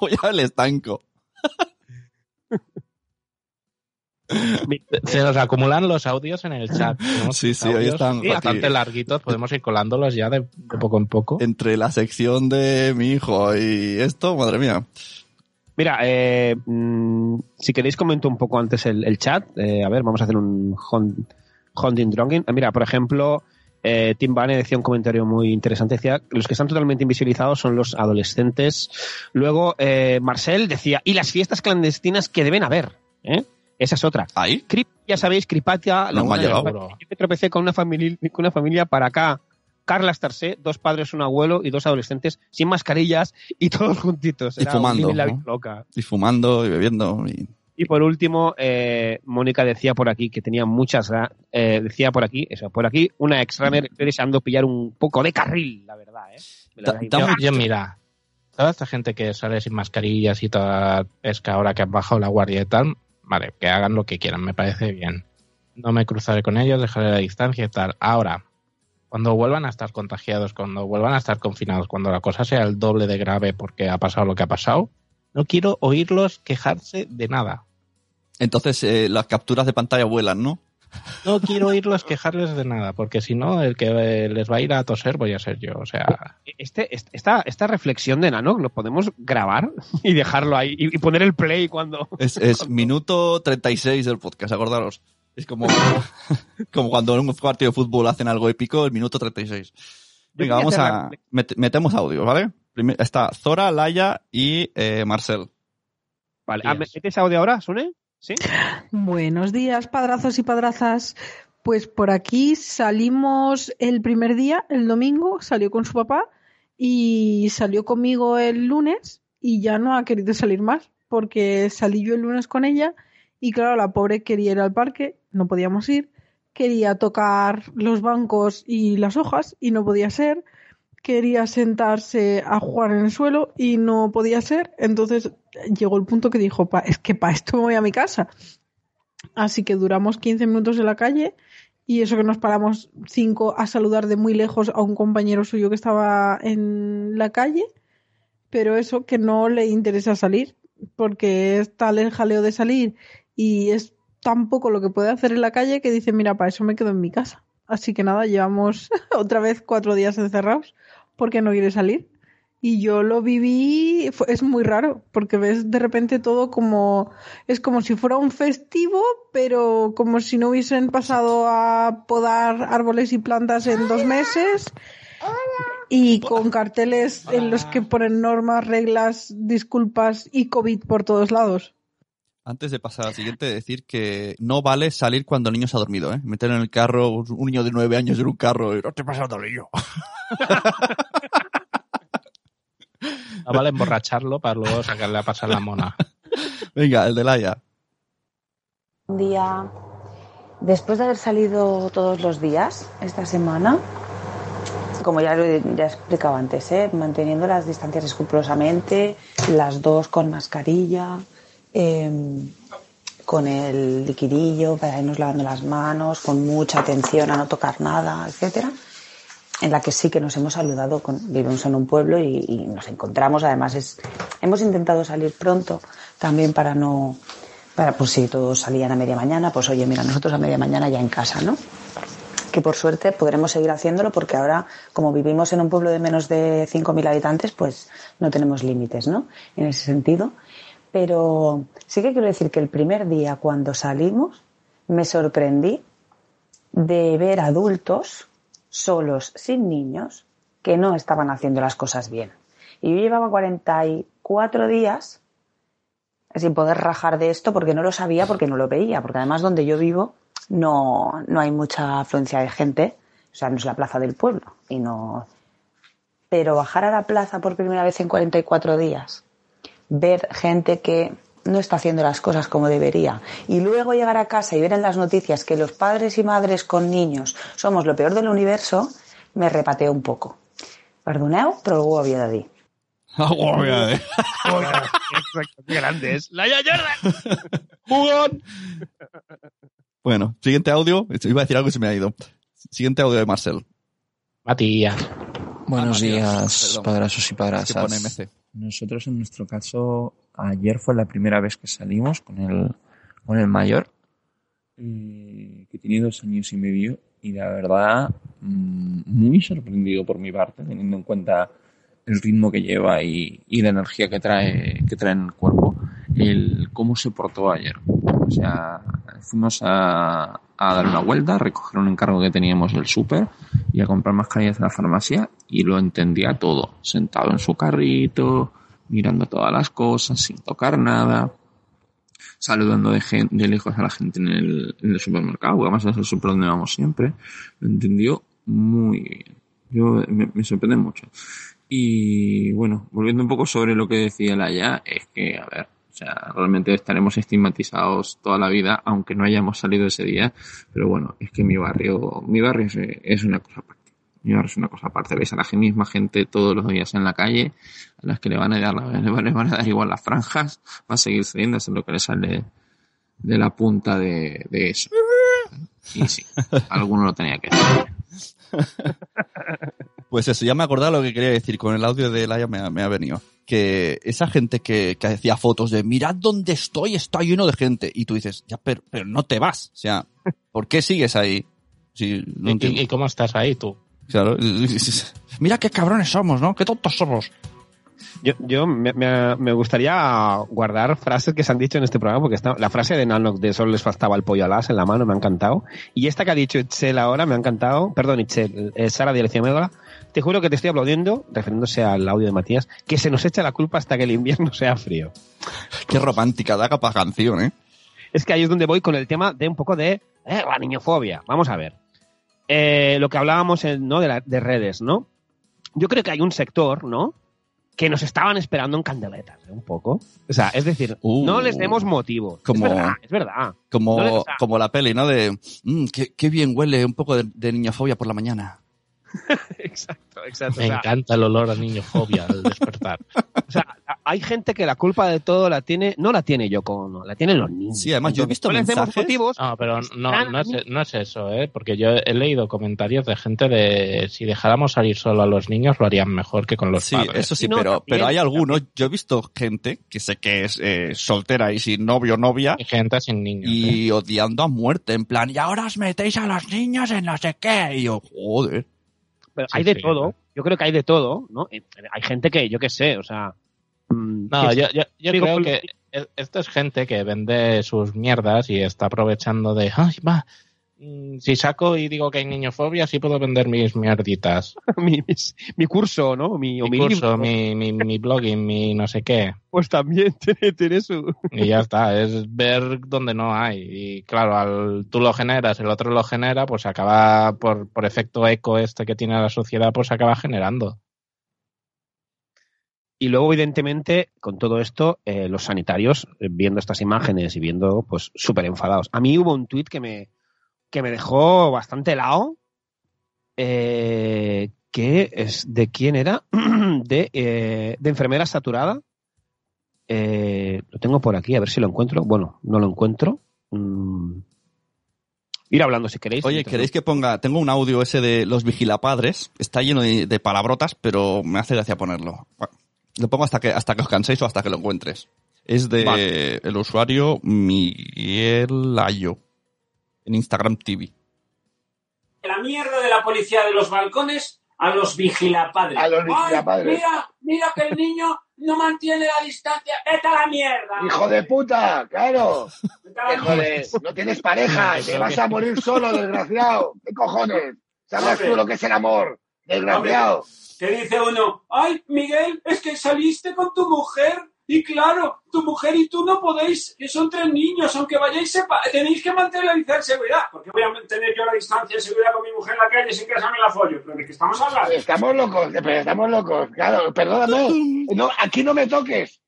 Voy al estanco. Se nos acumulan los audios en el chat. Tenemos Sí, sí, hoy están bastante larguitos. Podemos ir colándolos ya de, de poco en poco. Entre la sección de mi hijo y esto, madre mía. Mira, eh, mm, si queréis comento un poco antes el, el chat. Eh, a ver, vamos a hacer un hunt- hunting dronking. Ah, Mira, por ejemplo, eh, Tim Bane decía un comentario muy interesante. Decía, los que están totalmente invisibilizados son los adolescentes. Luego, eh, Marcel decía, y las fiestas clandestinas que deben haber. ¿eh? Esa es otra. Ahí. Crip, ya sabéis, Cripatia, No me ha llegado. Yo me tropecé con una familia, con una familia para acá. Carla Starse, dos padres, un abuelo y dos adolescentes sin mascarillas y todos juntitos. Y Era un fumando, la ¿no? vida loca. Y fumando y bebiendo. y- Y por último, eh, Mónica decía por aquí que tenía muchas eh, decía por aquí, eso, por aquí, una ex runner estoy deseando pillar un poco de carril, la verdad, ¿eh? Da- da- yo, mira, toda esta gente que sale sin mascarillas y toda pesca ahora que han bajado la guardia y tal, vale, que hagan lo que quieran, me parece bien. No me cruzaré con ellos, dejaré la distancia y tal. Ahora, cuando vuelvan a estar contagiados, cuando vuelvan a estar confinados, cuando la cosa sea el doble de grave porque ha pasado lo que ha pasado, no quiero oírlos quejarse de nada. Entonces eh, las capturas de pantalla vuelan, ¿no? No quiero oírlos quejarles de nada, porque si no, el que eh, les va a ir a toser voy a ser yo. O sea, Este, este- esta, esta reflexión de Nano, ¿lo podemos grabar y dejarlo ahí y, y poner el play cuando... Es, es minuto 36 del podcast, acordaros. Es como, como cuando en un partido de fútbol hacen algo épico, el minuto 36. Venga, vamos a... met- metemos audio, ¿vale? Está Zora, Laia y eh, Marcel. Vale, ah. ¿metes audio ahora, Sune? Buenos días, padrazos y padrazas. Pues por aquí salimos el primer día, el domingo, salió con su papá y salió conmigo el lunes y ya no ha querido salir más porque salí yo el lunes con ella y claro, la pobre quería ir al parque, no podíamos ir, quería tocar los bancos y las hojas y no podía ser, quería sentarse a jugar en el suelo y no podía ser, entonces llegó el punto que dijo, "Pa, es que para esto me voy a mi casa. Así que duramos 15 minutos en la calle y eso que nos paramos cinco a saludar de muy lejos a un compañero suyo que estaba en la calle, pero eso que no le interesa salir porque es tal el jaleo de salir y es tan poco lo que puede hacer en la calle que dice, mira, para eso me quedo en mi casa. Así que nada, llevamos otra vez cuatro días encerrados porque no quiere salir. Y yo lo viví, fue- es muy raro, porque ves de repente todo como, es como si fuera un festivo, pero como si no hubiesen pasado a podar árboles y plantas en dos meses. Y con carteles en los que ponen normas, reglas, disculpas y COVID por todos lados. Antes de pasar al siguiente, decir que no vale salir cuando el niño se ha dormido, ¿eh? Meter en el carro un niño de nueve años en un carro y no te pasa nada, niño. no vale emborracharlo para luego sacarle a pasar la mona. Venga, el de Laia. Un día, después de haber salido todos los días esta semana, como ya, lo ya he explicado antes, ¿eh? manteniendo las distancias escrupulosamente, las dos con mascarilla, em, con el liquidillo para irnos lavando las manos, con mucha atención a no tocar nada, etcétera en la que sí que nos hemos saludado, con, vivimos en un pueblo y, nos encontramos, además es, hemos intentado salir pronto también para no, para pues si todos salían a media mañana, pues oye, mira, nosotros a media mañana ya en casa, ¿no? Que por suerte podremos seguir haciéndolo porque ahora, como vivimos en un pueblo de menos de 5.000 habitantes, pues no tenemos límites, ¿no? En ese sentido. Pero sí que quiero decir que el primer día cuando salimos me sorprendí de ver adultos solos, sin niños, que no estaban haciendo las cosas bien. Y yo llevaba 44 días sin poder rajar de esto porque no lo sabía, porque no lo veía, porque además donde yo vivo no, no hay mucha afluencia de gente, o sea, no es la plaza del pueblo, y no... Pero bajar a la plaza por primera vez en 44 días, ver gente que no está haciendo las cosas como debería. Y luego llegar a casa y ver en las noticias que los padres y madres con niños somos lo peor del universo, me repateo un poco. Perdoneu, pero luego había de dir. Grande es. ¡La Jordan! ¡Jugón! Bueno, siguiente audio. Iba a decir algo y se me ha ido. Siguiente audio de Marcel. Matías. Buenos Ah, Dios, días, perdón. padrasos y Es que padrasas. pone MC. Nosotros en nuestro caso, ayer fue la primera vez que salimos con el, con el mayor, eh, que tiene dos años y medio, y la verdad, mm, muy sorprendido por mi parte, teniendo en cuenta el ritmo que lleva y, y la energía que trae, que trae en el cuerpo, el cómo se portó ayer. O sea, fuimos a, a dar una vuelta, recoger un encargo que teníamos del súper y a comprar mascarillas en la farmacia y lo entendía todo, sentado en su carrito, mirando todas las cosas, sin tocar nada, saludando de, de lejos a la gente en el, en el supermercado, además es el super donde vamos siempre, lo entendió muy bien. Yo me, me sorprende mucho. Y bueno, volviendo un poco sobre lo que decía Laia, es que, a ver, o sea, realmente estaremos estigmatizados toda la vida, aunque no hayamos salido ese día, pero bueno, es que mi barrio, mi barrio es, es una cosa aparte. Mi barrio es una cosa aparte. Veis a la misma gente todos los días en la calle, a las que le van a dar, le van a dar igual las franjas, va a seguir cediendo, es lo que le sale de la punta de, de eso. Y sí, alguno lo tenía que hacer. Pues eso, ya me acordaba lo que quería decir. Con el audio de Laia me, me ha venido. Que esa gente que, que hacía fotos de mirad dónde estoy, está lleno de gente. Y tú dices, ya, pero, pero no te vas. O sea, ¿por qué sigues ahí? Sí, no ¿Y, entiendo. y- cómo estás ahí tú? Claro. Mira qué cabrones somos, ¿no? Qué tontos somos. Yo, yo me, me- me gustaría guardar frases que se han dicho en este programa, porque está, la frase de Nanoc de solo les faltaba el pollo alas en la mano me ha encantado. Y esta que ha dicho Itzel ahora me ha encantado. Perdón, Itzel, eh, Sara de Médola. Te juro que te estoy aplaudiendo, refiriéndose al audio de Matías, que se nos echa la culpa hasta que el invierno sea frío. Qué romántica, da capa canción, ¿eh? Es que ahí es donde voy con el tema de un poco de eh, la niñofobia. Vamos a ver. Eh, lo que hablábamos en, ¿no? de, la- de redes, ¿no? Yo creo que hay un sector, ¿no? Que nos estaban esperando en candeletas, ¿eh? un poco. O sea, es decir, Uh. no les demos motivos. Como- Es verdad, es verdad. Como, No le- o sea- como la peli, ¿no? De, "Mm, qué, qué bien huele un poco de, de niñofobia por la mañana. exacto, exacto. Me O sea, encanta el olor a niñofobia al despertar. o sea, hay gente que la culpa de todo la tiene, no la tiene yo como, la tienen los niños. Sí, además, yo he visto no mensajes- motivos. No, pero no, no, es, no es eso, ¿eh? Porque yo he leído comentarios de gente de si dejáramos salir solo a los niños lo harían mejor que con los Sí, padres. eso sí, No, pero, también, pero hay también. algunos, yo he visto gente que sé que es eh, soltera y sin novio o novia Hay gente sin niños. ¿eh? y odiando a muerte, en plan, y ahora os metéis a los niños en no sé qué. Y yo, joder. Pero Sí, hay de sí, todo. claro. Yo creo que hay de todo, ¿no? Eh, Hay gente que, yo qué sé, o sea. mm, No, yo, yo, creo que e- esto es gente que vende sus mierdas y está aprovechando de, ay, va, si saco y digo que hay niñofobia, sí puedo vender mis mierditas. mi, mis- mi curso, ¿no? Mi, Mi mi curso, mi, mi, blogging, mi no sé qué. pues también tiene, tiene su... Y ya está, es ver donde no hay. Y claro, al, tú lo generas, el otro lo genera, pues acaba, por, por efecto eco este que tiene la sociedad, pues acaba generando. Y luego, evidentemente, con todo esto, eh, los sanitarios, eh, viendo estas imágenes y viendo, pues, súper enfadados. A mí hubo un tuit que me, que me dejó bastante helado, eh, que es, ¿de quién era? de, eh, de enfermera saturada. Eh, lo tengo por aquí, a ver si lo encuentro. Bueno, no lo encuentro. Mm. Ir hablando si queréis. Oye, ¿queréis que ponga? Tengo un audio ese de los vigilapadres. Está lleno de, de palabrotas, pero me hace gracia ponerlo. Lo pongo hasta que, hasta que os canséis o hasta que lo encuentres. Es de Vale. el usuario Miguel Ayo. En Instagram TV. la mierda de la policía de los balcones a los vigilapadres. A los ¡Ay, vigilapadres. mira, mira que el niño no mantiene la distancia. ¡Vete a la mierda! ¡Hijo de puta! ¡Claro! No tienes pareja, te vas a morir solo, desgraciado. ¿Qué cojones? ¿Sabrás tú lo que es el amor? Desgraciado. Que dice uno, ay, Miguel, es que saliste con tu mujer. Y claro, tu mujer y tú no podéis, que son tres niños, aunque vayáis sepa tenéis que mantener la distancia de seguridad. Porque voy a mantener yo la distancia de seguridad con mi mujer en la calle sin que me la follo. ¿Pero de qué estamos hablando? Estamos locos, pero estamos locos. Claro, perdóname. No, aquí no me toques.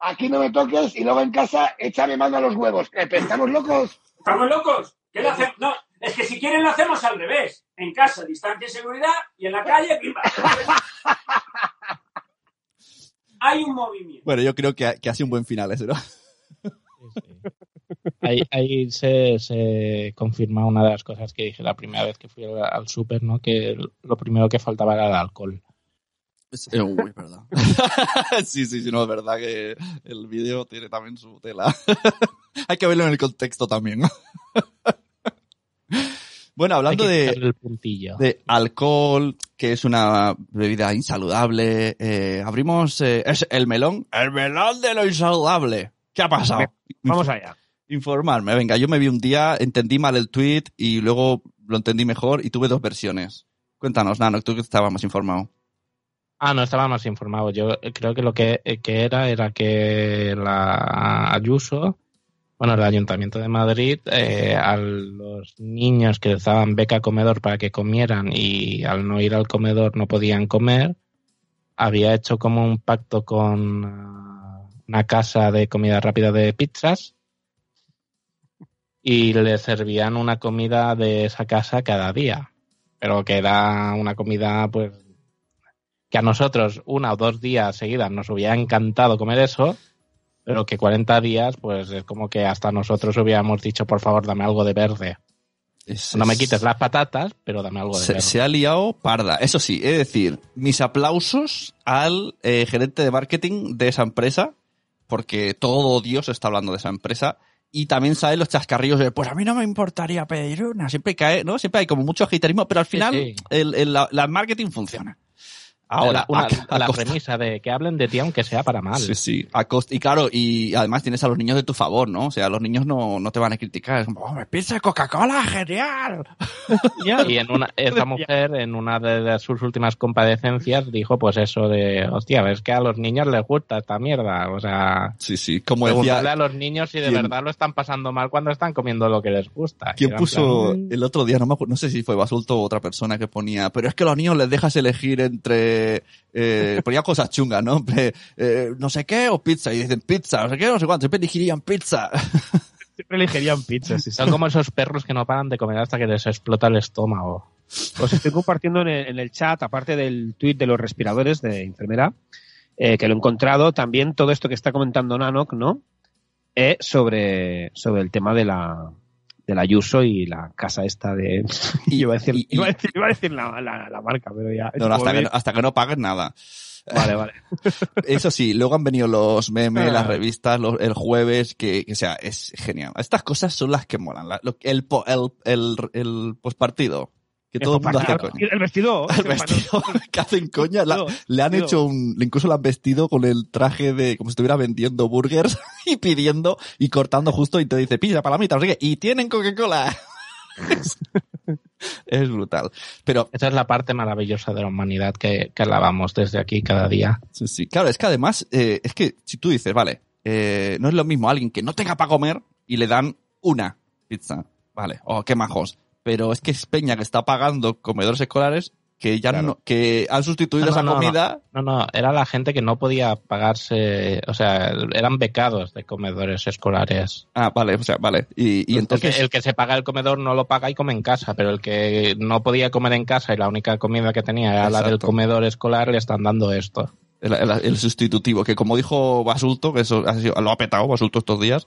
aquí no me toques y luego en casa échame mano a los huevos. ¿Qué, ¿Estamos locos? ¿Estamos locos? ¿Qué le hacemos? No, es que si quieren lo hacemos al revés. En casa, distancia y seguridad, y en la calle. Hay un movimiento. Bueno, yo creo que, ha- que ha sido un buen final ese, ¿no? Ahí, ahí se, se confirma una de las cosas que dije la primera vez que fui al, al súper, ¿no? Que lo primero que faltaba era el alcohol. Es, eh, uy, verdad. sí, sí, sí, no, es verdad que el vídeo tiene también su tela. Hay que verlo en el contexto también. Bueno, hablando de, alcohol, que es una bebida insaludable, eh, abrimos eh, es el melón, el melón de lo insaludable. ¿Qué ha pasado? Vamos allá. Informarme, venga, yo me vi un día, entendí mal el tweet y luego lo entendí mejor y tuve dos versiones. Cuéntanos, Nano, tú que estabas más informado. Ah, no estaba más informado. Yo creo que lo que, que era era que la Ayuso, bueno, el Ayuntamiento de Madrid, eh, a los niños que les daban beca comedor para que comieran y al no ir al comedor no podían comer, había hecho como un pacto con ah, una casa de comida rápida de pizzas y le servían una comida de esa casa cada día. Pero que era una comida, pues, que a nosotros una o dos días seguidas nos hubiera encantado comer eso, pero que 40 días, pues es como que hasta nosotros hubiéramos dicho, por favor, dame algo de verde. Es- No me es- quites las patatas, pero dame algo de Se, verde. se ha liado parda. Eso sí, es decir, mis aplausos al eh, gerente de marketing de esa empresa, porque todo Dios está hablando de esa empresa. Y también salen los chascarrillos de, pues a mí no me importaría pedir una. Siempre cae, ¿no? Siempre hay como mucho haterismo, pero al final sí. El, el- la, la marketing funciona. Ahora, Una- a- a la costa- premisa de que hablen de ti aunque sea para mal. Sí, sí. A costa- y claro, y además tienes a los niños de tu favor, ¿no? O sea, los niños no, no te van a criticar. Es como, oh, me pizza Coca-Cola, genial. Y en una, esta mujer, en una de, de sus últimas comparecencias, dijo pues eso de, hostia, es que a los niños les gusta esta mierda. O sea, Sí, sí. Como preguntarle decía, a los niños si de ¿quién- verdad lo están pasando mal cuando están comiendo lo que les gusta. ¿Quién puso plan, el otro día? No, me no sé si fue Basulto o otra persona que ponía, pero es que a los niños les dejas elegir entre, eh, ponía cosas chungas, ¿no? Eh, no sé qué o pizza, y dicen pizza, no sé qué, no sé cuánto, siempre elegirían pizza. Siempre elegirían pizzas. Sí, sí. Son como esos perros que no paran de comer hasta que les explota el estómago. Os estoy compartiendo en el, chat, aparte del tuit de los respiradores de enfermera, eh, que lo he encontrado, también todo esto que está comentando Nanok, ¿no? Eh, sobre, sobre el tema de la del Ayuso y la casa esta de... Y- iba a decir, y- iba a decir, iba a decir la, la- la marca, pero ya... No, hasta, que no, hasta que no paguen nada. Vale, vale. Eso sí, luego han venido los memes, Ah. las revistas, los- el jueves, que, que, o sea, es genial. Estas cosas son las que molan. La- lo- el, el, el, el postpartido, que todo el mundo hace coña. El vestido. El vestido que hacen coña, la- le han hecho un, incluso le han vestido con el traje de, como si estuviera vendiendo burgers y pidiendo y cortando justo y te dice, pilla palomita, no sé qué, y tienen Coca-Cola. es, es brutal. Pero, Esa es la parte maravillosa de la humanidad que, que alabamos desde aquí cada día. sí, sí, claro, es que además, eh, es que si tú dices, vale, eh, no es lo mismo alguien que no tenga para comer y le dan una pizza, vale, oh, qué majos. Pero es que es Peña que está pagando comedores escolares que ya Claro. no, que han sustituido No, no, esa no, comida. No, no, era la gente que no podía pagarse, o sea, eran becados de comedores escolares. Ah, vale, o sea, vale. Y, y El entonces. que- el que se paga el comedor no lo paga y come en casa, pero el que no podía comer en casa y la única comida que tenía era la del comedor escolar, le están dando esto. el, el- el sustitutivo, que como dijo Basulto, que eso ha sido- lo ha petado Basulto estos días,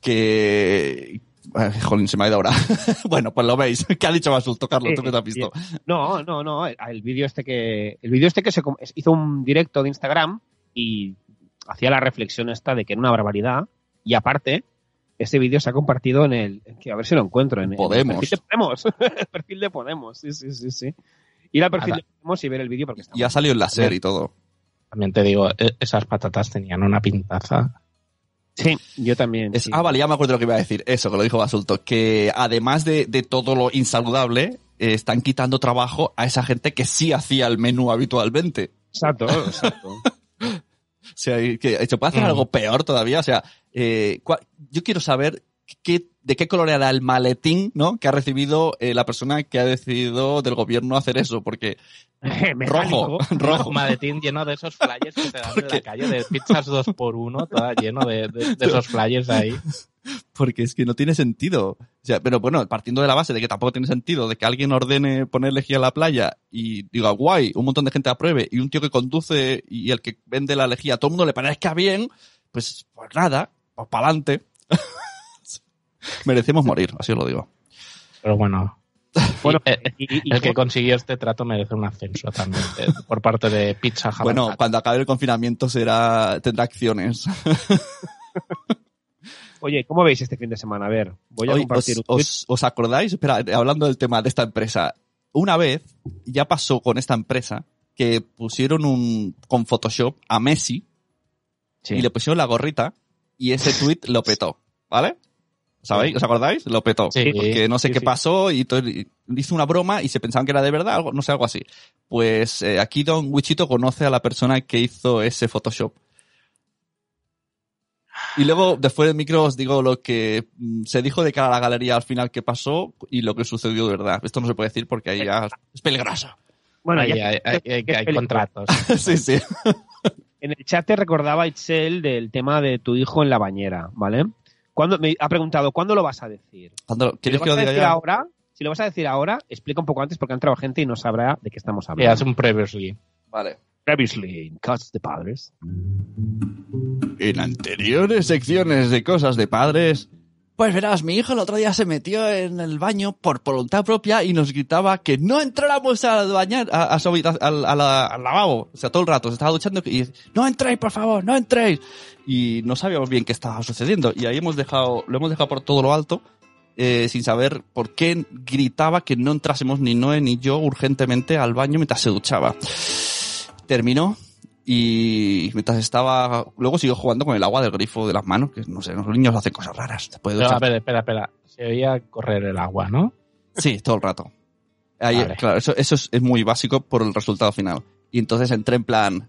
que... Ay, jolín, se me ha ido ahora. bueno, pues lo veis. ¿Qué ha dicho Basulto, Carlos? ¿Tú qué te has visto? No, no, no. El, vídeo este que. El vídeo este que se hizo un directo de Instagram y hacía la reflexión esta de que era una barbaridad. Y aparte, este vídeo se ha compartido en el. que a ver si lo encuentro. En, en Podemos. el perfil de Podemos. el perfil de Podemos. Sí, sí, sí, sí. Ir al perfil de Podemos y ver el vídeo porque está. Y ha salido en la serie y todo. También te digo, e- esas patatas tenían una pintaza. Sí, yo también. Es- sí. Ah, vale, ya me acuerdo lo que iba a decir. Eso, que lo dijo Basulto. Que además de, de todo lo insaludable, eh, están quitando trabajo a esa gente que sí hacía el menú habitualmente. Exacto, exacto. O sea, que se puede hacer Mm. algo peor todavía. O sea, eh, yo quiero saber qué de qué color era el maletín, ¿no? Que ha recibido eh, la persona que ha decidido del gobierno hacer eso, porque rojo, rojo. Un maletín lleno de esos flyers que te dan en la calle de pizzas dos por uno, toda lleno de, de- de esos flyers ahí. Porque es que no tiene sentido. O sea, pero bueno, partiendo de la base de que tampoco tiene sentido de que alguien ordene poner lejía en la playa y diga, guay, un montón de gente apruebe y un tío que conduce y el que vende la lejía, a todo el mundo le parezca bien, pues, pues nada, pues para adelante. Merecemos morir, así os lo digo. Pero bueno. Bueno, Y, eh, y- y- el que consiguió este trato merece un ascenso también de- por parte de Pizza Hut. Bueno, cuando acabe el confinamiento será, tendrá acciones. Oye, ¿cómo veis este fin de semana? A ver, voy a Hoy, compartir os, un os- ¿os acordáis? Espera, hablando del tema de esta empresa. Una vez, ya pasó con esta empresa, que pusieron un, con Photoshop a Messi Sí. y le pusieron la gorrita y ese tweet lo petó, ¿vale? ¿Sabéis? ¿Os acordáis? Lo petó. Sí. Porque no sé Sí, qué sí. pasó y hizo una broma y se pensaban que era de verdad, algo, no sé, algo así. Pues eh, aquí Don Wichito conoce a la persona que hizo ese Photoshop. Y luego, después del micro, os digo lo que mm, se dijo de cara a la galería al final que pasó y lo que sucedió de verdad. Esto no se puede decir porque ahí ya es peligroso. Bueno, Ahí ya- hay, hay- contratos. sí, sí. En el chat te recordaba Itzel del tema de tu hijo en la bañera, ¿vale? Cuando me ha preguntado, ¿cuándo lo vas a decir? Cuando- Si lo ¿Quieres vas que lo a diga decir ya? ahora, si lo vas a decir ahora, explica un poco antes porque ha entrado gente y no sabrá de qué estamos hablando. hace un previously. Vale. Previously in Cats de Padres. En anteriores secciones de cosas de padres. Pues verás, mi hijo el otro día se metió en el baño por voluntad propia y nos gritaba que no entráramos a bañar, a, su al, a la- al lavabo. O sea, todo el rato se estaba duchando y no entréis, por favor, no entréis. Y no sabíamos bien qué estaba sucediendo. Y ahí hemos dejado, lo hemos dejado por todo lo alto, eh, sin saber por qué gritaba que no entrásemos ni Noé ni yo urgentemente al baño mientras se duchaba. Terminó y mientras estaba luego siguió jugando con el agua del grifo de las manos que no sé los niños hacen cosas raras después de Pero, a duchar. ver, espera, espera. Se oía correr el agua, ¿no? sí todo el rato Ahí, Vale. claro eso, eso es, es muy básico por el resultado final y entonces entré en plan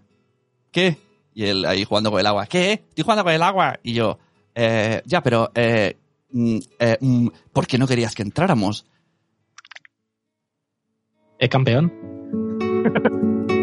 ¿qué? y él ahí jugando con el agua ¿qué? estoy jugando con el agua y yo eh, ya pero eh, mm, eh, mm, ¿por qué no querías que entráramos? ¿Eh, campeón?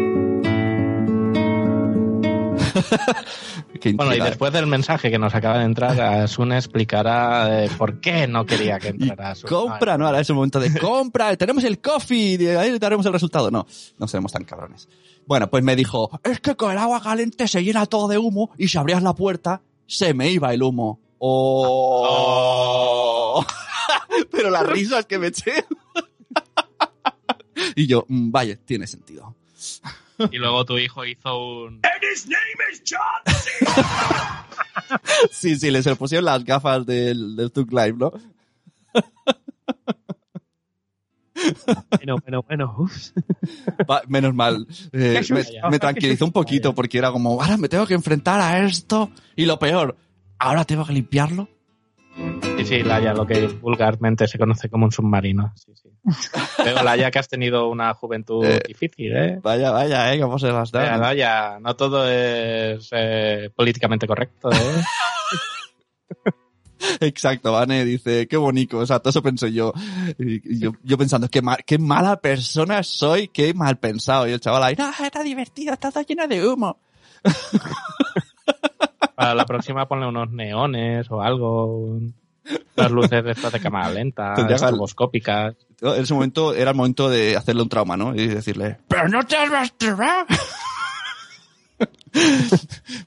Bueno, y después del mensaje que nos acaba de entrar, Asune explicará eh, por qué no quería que entrara Asune. compra, no, ahora es el momento de compra, tenemos el coffee, de ahí daremos el resultado. No, no seremos tan cabrones. Bueno, pues me dijo, es que con el agua caliente se llena todo de humo y si abrías la puerta, se me iba el humo. Oh. Pero las risas que me eché. y yo, mm, vaya, tiene sentido. Y luego tu hijo hizo un... Sí, sí, les pusieron las gafas del, del Tuk Live, ¿no? Bueno, bueno, bueno. Va, menos mal. Eh, me, me tranquilizó un poquito porque era como, ahora me tengo que enfrentar a esto. Y lo peor, ahora tengo que limpiarlo. Sí, sí, Laia, lo que vulgarmente se conoce como un submarino. Sí, sí. Pero Laia, que has tenido una juventud Eh, difícil, ¿eh? Vaya, vaya, eh, cómo se las dan. Laia, no todo es eh, políticamente correcto, ¿eh? Exacto, Vane dice, qué bonito, o sea, todo eso pensé yo. Y yo, yo pensando, qué, ma- qué mala persona soy, qué mal pensado. Y el chaval ahí, no, está divertido, está todo lleno de humo. Para la próxima ponle unos neones o algo. Unas luces de estas de cámara lenta, estroboscópicas. En ese momento era el momento de hacerle un trauma, ¿no? Y decirle, pero no te has masturbado.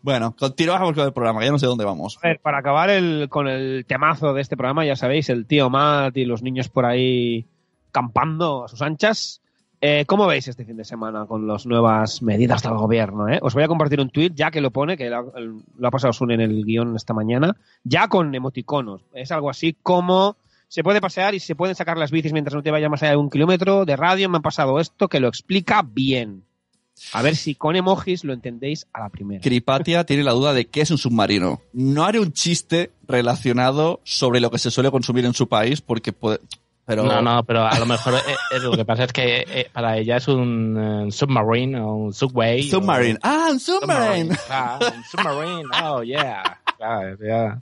bueno, continuamos con el programa, ya no sé dónde vamos. A ver, para acabar el, con el temazo de este programa, ya sabéis, el tío Matt y los niños por ahí campando a sus anchas. Eh, ¿Cómo veis este fin de semana con las nuevas medidas del gobierno? eh? Os voy a compartir un tuit, ya que lo pone, que lo, ha pasado Sun en el guion esta mañana, ya con emoticonos. Es algo así como se puede pasear y se pueden sacar las bicis mientras no te vaya más allá de un kilómetro de radio. Me ha pasado esto que lo explica bien. A ver si con emojis lo entendéis a la primera. Cripatia tiene la duda de qué es un submarino. No haré un chiste relacionado sobre lo que se suele consumir en su país porque puede... Pero... No, no, pero a lo mejor eh, eh, lo que pasa es que eh, para ella es un eh, submarine o un subway. Submarine. o- Ah, un submarine. Ah, un submarine. Oh, yeah. Claro, ya.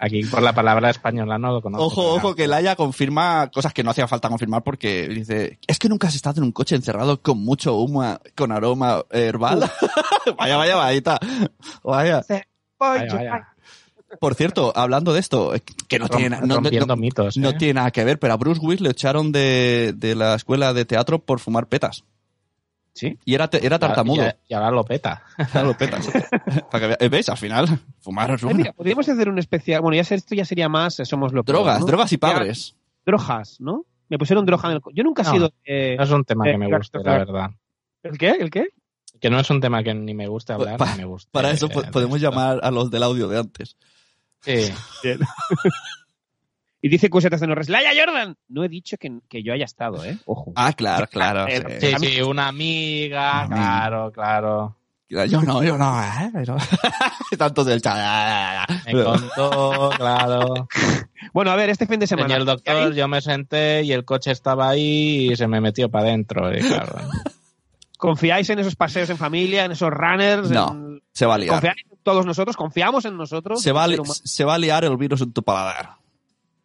Aquí por la palabra española no lo conozco. Ojo, pero- ojo, que Laia confirma cosas que no hacía falta confirmar porque dice, es que nunca has estado en un coche encerrado con mucho humo, con aroma herbal. vaya, vaya, vaya. Vaya. Vaya, vaya. Por cierto, hablando de esto, que no Rom- tiene, no- no- rompiendo no- mitos. no ¿eh? tiene nada que ver, pero a Bruce Willis le echaron de, de la escuela de teatro por fumar petas. Sí. Y era, era tartamudo. Y, y ahora lo peta. Ahora lo ¿eh, ¿Veis? Al final, fumar es Ay, bueno. mira, podríamos hacer un especial. Bueno, ya sé, esto ya sería más. eh, Somos lo peor, Drogas, ¿no? drogas y Ya, padres. Drogas, ¿no? Me pusieron droga en el. co- Yo nunca he sido. eh, No es un tema eh, que me guste, la verdad. ¿El qué? ¿El qué? Que no es un tema que ni me guste hablar, Pa- ni me guste. Para eso po- eh, podemos llamar a los del audio de antes. Sí. Y dice Cusetas de Norres. ¡Laya Jordan! No he dicho que, que yo haya estado, ¿eh? Ojo. Ah, claro, claro. Eh, sí. Sí, sí, una amiga, Una claro, claro. Yo no, yo no, ¿eh? Pero... Tantos del chat. Me contó, claro. Bueno, a ver, este fin de semana. Tenía el doctor, yo me senté y el coche estaba ahí y se me metió para adentro. claro. ¿Confiáis en esos paseos en familia, en esos runners? No, en- se va a liar. ¿Confiáis en todos nosotros? ¿Confiamos en nosotros? Se va, a se va liar el virus en tu paladar.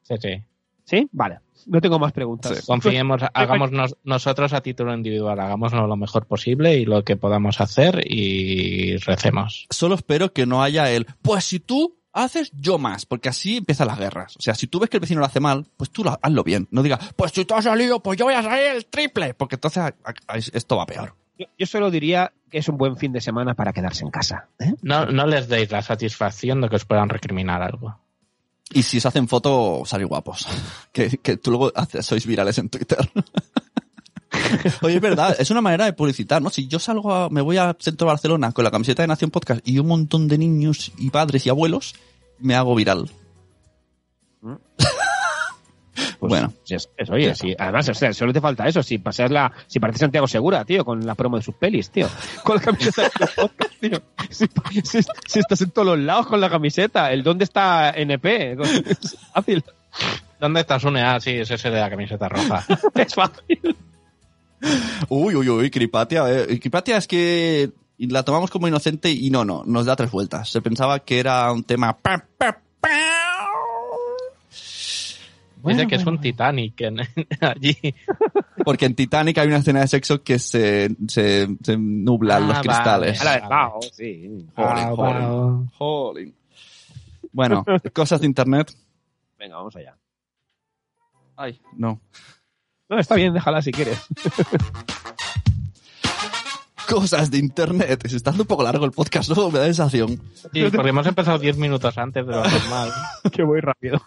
Sí, sí. ¿Sí? Vale. No tengo más preguntas. Sí. Confiemos, hagamos nos- nosotros a título individual, hagámoslo lo mejor posible y lo que podamos hacer y recemos. Solo espero que no haya el, pues si tú haces, yo más, porque así empiezan las guerras. O sea, si tú ves que el vecino lo hace mal, pues tú lo- hazlo bien. No digas, pues si tú has salido, pues yo voy a salir el triple, porque entonces a- a- esto va peor. Yo, yo solo diría que es un buen fin de semana para quedarse en casa. ¿eh? No, no les deis la satisfacción de que os puedan recriminar algo. Y si os hacen foto, salid guapos. Que, que tú luego haces- sois virales en Twitter. Oye, es verdad, es una manera de publicitar, ¿no? Si yo salgo, a- me voy al centro de Barcelona con la camiseta de Nación Podcast y un montón de niños y padres y abuelos, me hago viral. Pues, Bueno. sí, es- es- oye, además, o sea, solo te falta eso. Si pasas la, si pareces Santiago Segura, tío, con la promo de sus pelis, tío. Con la camiseta de tu podcast, tío. Si, si- si estás en todos los lados con la camiseta, el dónde está NP. Es fácil. ¿Dónde estás, Une? Ah, sí, es ese de la camiseta roja. Es fácil. Uy, uy, uy, Cripatia. eh, Cripatia es que la tomamos como inocente y no, no, nos da tres vueltas. Se pensaba que era un tema... pa, pa, pa. Dice que es un Titanic en- allí. Porque en Titanic hay una escena de sexo que se, se, se nublan Ah, los cristales. vale. A la de Pau, sí. Jolín, Ah, jolín. Bueno, cosas de internet. Venga, vamos allá. Ay, no. No, está bien, déjala si quieres. Cosas de internet. Se está dando un poco largo el podcast, ¿no? Me da sensación. Sí, porque hemos empezado 10 minutos antes de lo normal. que voy rápido.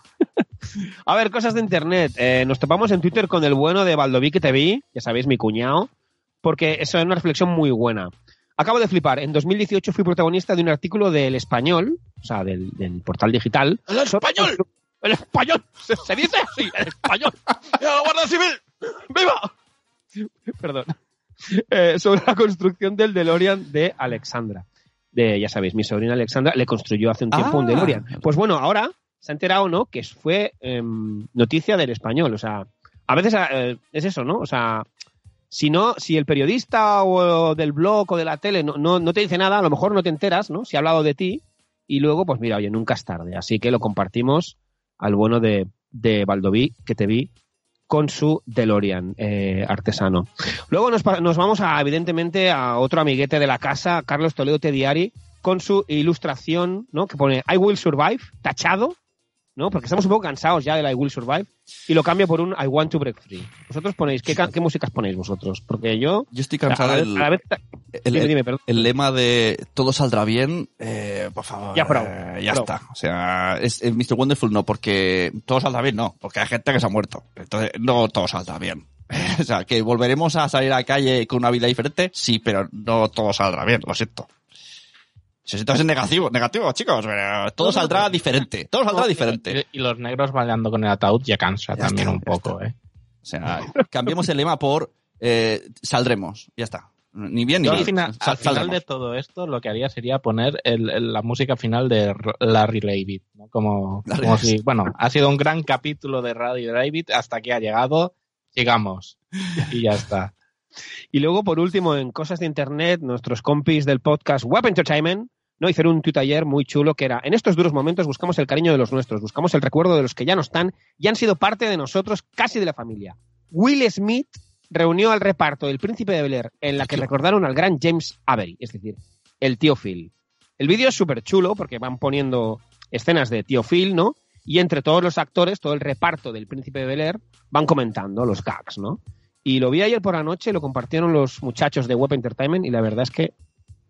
A ver, cosas de internet. Eh, nos topamos en Twitter con el bueno de Baldoví que te vi, ya sabéis, mi cuñado, porque eso es una reflexión muy buena. Acabo de flipar. En 2018 fui protagonista de un artículo del Español, o sea, del, del portal digital. ¡El español! ¡El español! ¿Se, se dice así? ¡El español! ¡La Guardia Civil! ¡Viva! Perdón. Eh, sobre la construcción del DeLorean de Alexandra. De, ya sabéis, mi sobrina Alexandra le construyó hace un tiempo un Ah. DeLorean. Pues bueno, ahora se ha enterado, ¿no? Que fue em, noticia del español. O sea, a veces eh, es eso, ¿no? O sea, si no, si el periodista o del blog o de la tele no, no, no te dice nada, a lo mejor no te enteras, ¿no? Si ha hablado de ti y luego, pues mira, oye, nunca es tarde. Así que lo compartimos al bueno de, de Baldoví, que te vi, con su DeLorean eh, artesano. Luego nos, nos vamos a, evidentemente, a otro amiguete de la casa, Carlos Toledo Tediari, con su ilustración, ¿no? Que pone I will survive, tachado, ¿no? Porque estamos un poco cansados ya del I will survive, y lo cambio por un I want to break free. Vosotros ponéis, ¿qué, qué músicas ponéis vosotros? Porque yo... Yo estoy a cansado a la vez- el, dime, dime, perdón. el lema de todo saldrá bien. eh, por favor, Ya, pro, eh, ya está. O sea, es, es Mr. Wonderful no, porque todo saldrá bien, no, porque hay gente que se ha muerto. Entonces, no todo saldrá bien. o sea, que volveremos a salir a la calle con una vida diferente, sí, pero no todo saldrá bien, lo siento. Si siento es negativo, negativo, chicos, pero todo saldrá diferente, todo saldrá diferente. Y, los negros bailando con el ataúd ya cansa Ya también está, un poco, ¿eh? O sea, cambiemos el lema por eh, saldremos, ya está. Ni bien ni Yo mal. al final, Sal- al final saldremos. de todo esto, lo que haría sería poner el- el- la música final de Larry David, ¿no? Como, Larry como David. si, bueno, ha sido un gran capítulo de Larry David, hasta aquí ha llegado, llegamos. Y ya está. Y luego, por último, en cosas de internet, nuestros compis del podcast Web Entertainment ¿no? Hicieron un tuit ayer muy chulo que era, en estos duros momentos buscamos el cariño de los nuestros, buscamos el recuerdo de los que ya no están y han sido parte de nosotros, casi de la familia. Will Smith reunió al reparto del Príncipe de Bel Air en la que recordaron al gran James Avery, es decir, el tío Phil. El vídeo es súper chulo porque van poniendo escenas de tío Phil, ¿no? Y entre todos los actores, todo el reparto del Príncipe de Bel Air, van comentando los gags, ¿no? Y lo vi ayer por la noche, lo compartieron los muchachos de Web Entertainment y la verdad es que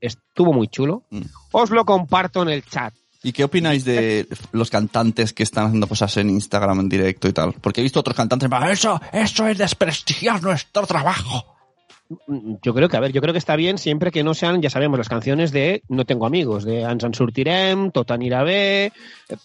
estuvo muy chulo. Mm. Os lo comparto en el chat. ¿Y qué opináis de los cantantes que están haciendo cosas en Instagram en directo y tal? Porque he visto otros cantantes, eso, eso es desprestigiar nuestro trabajo. Mm, Yo creo que, a ver, yo creo que está bien siempre que no sean, ya sabemos, las canciones de No tengo amigos, de Ansan Surtirem, Totan Irabé, eh,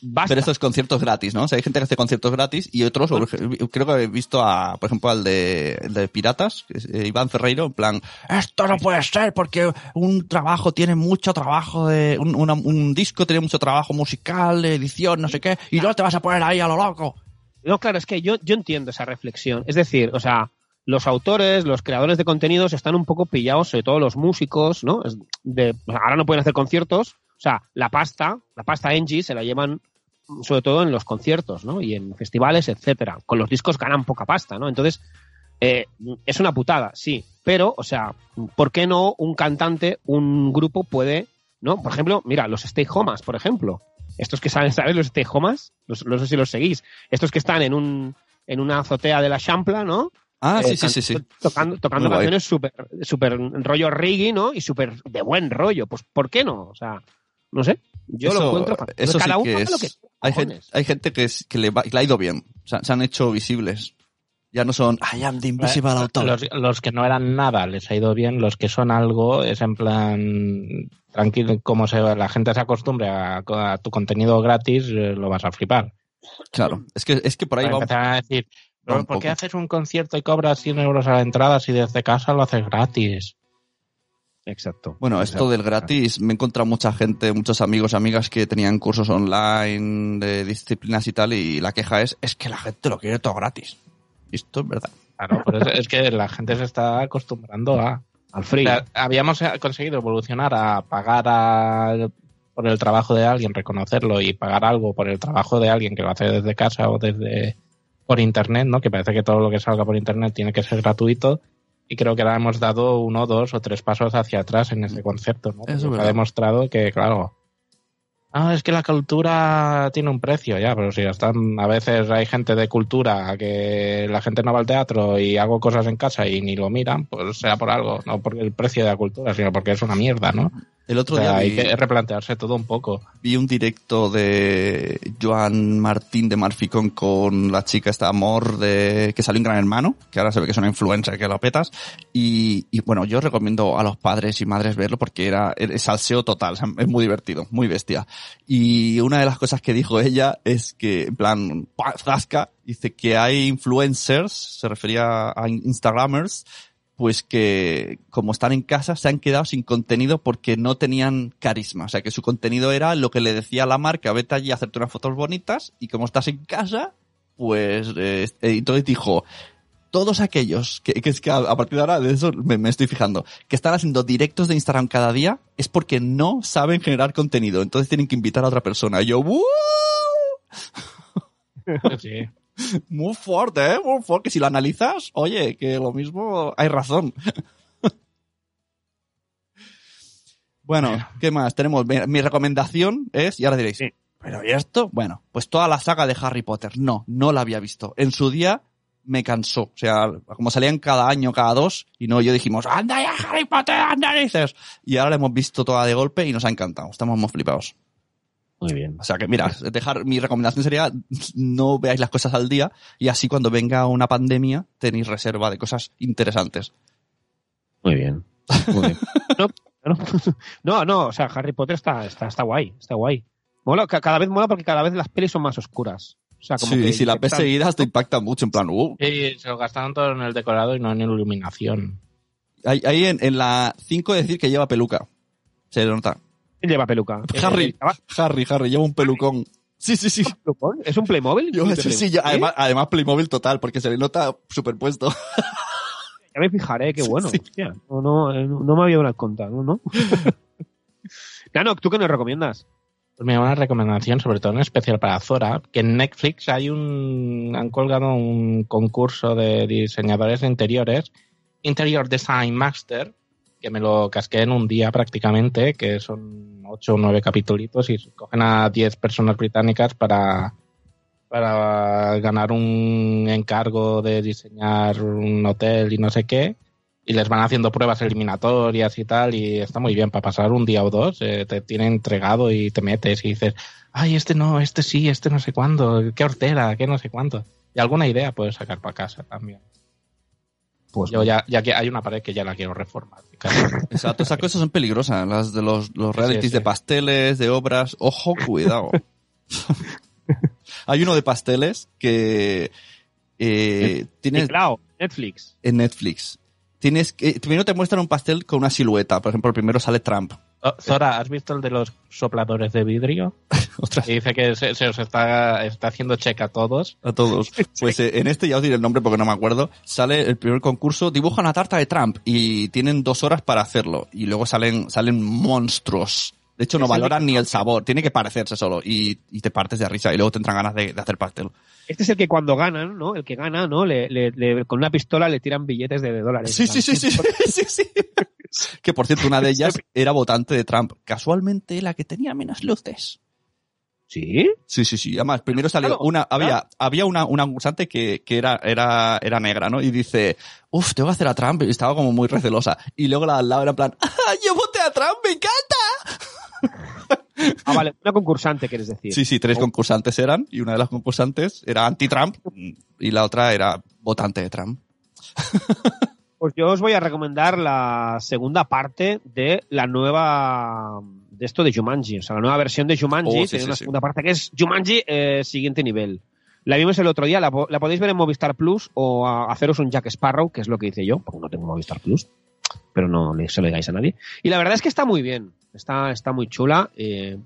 basta. Pero estos conciertos gratis, ¿no? O sea, hay gente que hace conciertos gratis y otros, por ej- creo que he visto a, por ejemplo, al de, el de Piratas, eh, Iván Ferreiro, en plan, esto no puede ser porque un trabajo tiene mucho trabajo de, un, una- un disco tiene mucho trabajo musical, de edición, no sé qué, y no te vas a poner ahí a lo loco. No, claro, es que yo, yo entiendo esa reflexión. Es decir, o sea, los autores, los creadores de contenidos están un poco pillados, sobre todo los músicos, ¿no? Es de, ahora no pueden hacer conciertos. O sea, la pasta, la pasta Engie se la llevan mm, sobre todo en los conciertos, ¿no? Y en festivales, etcétera. Con los discos ganan poca pasta, ¿no? Entonces, eh, es una putada, sí. Pero, o sea, ¿por qué no un cantante, un grupo puede, ¿no? Por ejemplo, mira, los Stay Homas, por ejemplo. Estos que salen, ¿sabes? Los Stay Homas, no sé si los seguís. Estos que están en un en una azotea de la Champla, ¿no? Ah, sí, Eh, sí, sí, sí. Tocando, tocando Muy guay. canciones súper super rollo reggae, ¿no? Y súper de buen rollo. Pues, ¿por qué no? O sea, no sé. Yo lo encuentro eso Cada sí uno que hace es- lo que Hay, gente, hay gente que, es- que le, va- que le ha ido bien. O sea, se han hecho visibles. Ya no son, I am the invisible author. Los, los que no eran nada les ha ido bien, los que son algo es en plan tranquilo, como se, la gente se acostumbre a, a tu contenido gratis, eh, lo vas a flipar. Claro, es que, es que por ahí va. empezar a decir, "Pero ¿por qué haces un concierto y cobras 100 euros a la entrada si desde casa lo haces gratis? Exacto. Bueno, esto del gratis, me he encontrado mucha gente, muchos amigos, amigas que tenían cursos online de disciplinas y tal, y la queja es, es que la gente lo quiere todo gratis. Y esto es verdad. Claro, por eso es que la gente se está acostumbrando a... Al free. O sea, habíamos conseguido evolucionar a pagar a- por el trabajo de alguien, reconocerlo y pagar algo por el trabajo de alguien que lo hace desde casa o desde por internet, ¿no? Que parece que todo lo que salga por internet tiene que ser gratuito. Y creo que ahora hemos dado uno, dos o tres pasos hacia atrás en ese concepto, ¿no? Eso ha demostrado que, claro, ah, es que la cultura tiene un precio, ya, pero si están, a veces hay gente de cultura que la gente no va al teatro y hago cosas en casa y ni lo miran, pues sea por algo, no por el precio de la cultura, sino porque es una mierda, ¿no? El otro O sea, día hay vi, que replantearse todo un poco. vi un directo de Joan Martín de Marficón con la chica esta amor de que salió en Gran Hermano, que ahora se ve que es una influencer que lo petas. Y, y bueno, yo recomiendo a los padres y madres verlo porque era es salseo total, es muy divertido, muy bestia. Y una de las cosas que dijo ella es que, en plan, zasca, dice que hay influencers, se refería a Instagramers, pues que como están en casa se han quedado sin contenido porque no tenían carisma. O sea, que su contenido era lo que le decía la marca, vete allí a hacerte unas fotos bonitas y como estás en casa, pues eh, eh, entonces dijo, todos aquellos, que, que es que a, partir de ahora de eso me, me estoy fijando, que están haciendo directos de Instagram cada día es porque no saben generar contenido. Entonces tienen que invitar a otra persona. Y yo, ¡Woo! Sí. Muy fuerte, ¿eh? Muy fuerte. Que si lo analizas, oye, que lo mismo hay razón. bueno, ¿qué más? Tenemos, mi, mi recomendación es, y ahora diréis, Sí. ¿pero y esto? Bueno, pues toda la saga de Harry Potter. No, no la había visto. En su día me cansó. O sea, como salían cada año, cada dos, y no, yo dijimos, anda ya Harry Potter, anda dices. Y ahora la hemos visto toda de golpe y nos ha encantado. Estamos muy flipados. Muy bien. O sea que, mira, dejar, mi recomendación sería no veáis las cosas al día y así cuando venga una pandemia tenéis reserva de cosas interesantes. Muy bien. Muy bien. No, no, no, no, o sea, Harry Potter está, está, está guay, está guay. Mola, ca- cada vez mola porque cada vez las pelis son más oscuras. O sea, como Sí, que y si las ves seguidas te impacta mucho, en plan, uh. Y se lo gastaron todo en el decorado y no en iluminación. Ahí, ahí en, en la 5 decir que lleva peluca. Se le nota. ¿Quién lleva peluca? Harry, Eh, ¿lleva Harry, Harry, lleva un pelucón. Sí, sí, sí. ¿Es un Playmobil? Yo, ¿Un sí, Playmobil? sí, yo- ¿Eh? además, además Playmobil total, porque se le nota superpuesto. Ya me fijaré, qué bueno. sí. hostia. no, no, eh, me había dado cuenta, ¿no? ¿no? Nano, ¿tú qué nos recomiendas? Pues mira, una recomendación, sobre todo en especial para Zora, que en Netflix hay un. han colgado un concurso de diseñadores de interiores, Interior Design Master, que me lo casqué en un día prácticamente, que son ocho o nueve capítulos y cogen a 10 personas británicas para, para ganar un encargo de diseñar un hotel y no sé qué. Y les van haciendo pruebas eliminatorias y tal, y está muy bien para pasar un día o dos. eh, te tienen entregado y te metes y dices, ay, este no, este sí, este no sé cuándo, qué hortera, qué no sé cuánto. Y alguna idea puedes sacar para casa también. Pues Yo ya, ya que hay una pared que ya la quiero reformar. Exacto, esas cosas son peligrosas. Las de los, los realities Sí, sí. de pasteles, de obras. Ojo, cuidado. Hay uno de pasteles que eh, tienes Claro, Netflix. en Netflix. Tienes que, primero te muestran un pastel con una silueta. Por ejemplo, el primero sale Trump. Zora, ¿has visto el de los sopladores de vidrio? Que dice que se, se os está, está haciendo check a todos. A todos. Pues eh, en este ya os diré el nombre porque no me acuerdo. Sale el primer concurso, dibuja una tarta de Trump y tienen dos horas para hacerlo. Y luego salen, salen monstruos. De hecho, no Es el valoran ni el sabor, tiene que parecerse solo. Y, y te partes de risa y luego te entran ganas de, de hacer pastel. Este es el que cuando ganan, ¿no? El que gana, ¿no? Le, le- le- con una pistola le tiran billetes de dólares. Sí, sí, sí, sí, sí, sí. Que por cierto, una de ellas era votante de Trump. Casualmente la que tenía menos luces. ¿Sí? Sí, sí, sí. Además, primero salió Claro, una, había, claro. había una, una concursante que, que era, era, era negra, ¿no? Y dice, uff, tengo que hacer a Trump. Y estaba como muy recelosa. Y luego la al lado era en plan, ¡Ah, yo voté a Trump, me encanta. Ah, vale, una concursante, quieres decir. Sí, sí, tres Oh. concursantes eran. Y una de las concursantes era anti-Trump. Y la otra era votante de Trump. Pues yo os voy a recomendar la segunda parte de la nueva de esto de Jumanji, o sea, la nueva versión de Jumanji Oh, sí, tiene sí, una sí. segunda parte que es Jumanji eh, siguiente nivel. La vimos el otro día, la, po- la podéis ver en Movistar Plus o a- haceros un Jack Sparrow, que es lo que hice yo, porque no tengo Movistar Plus, pero no se lo digáis a nadie. Y la verdad es que está muy bien, está, está muy chula. eh.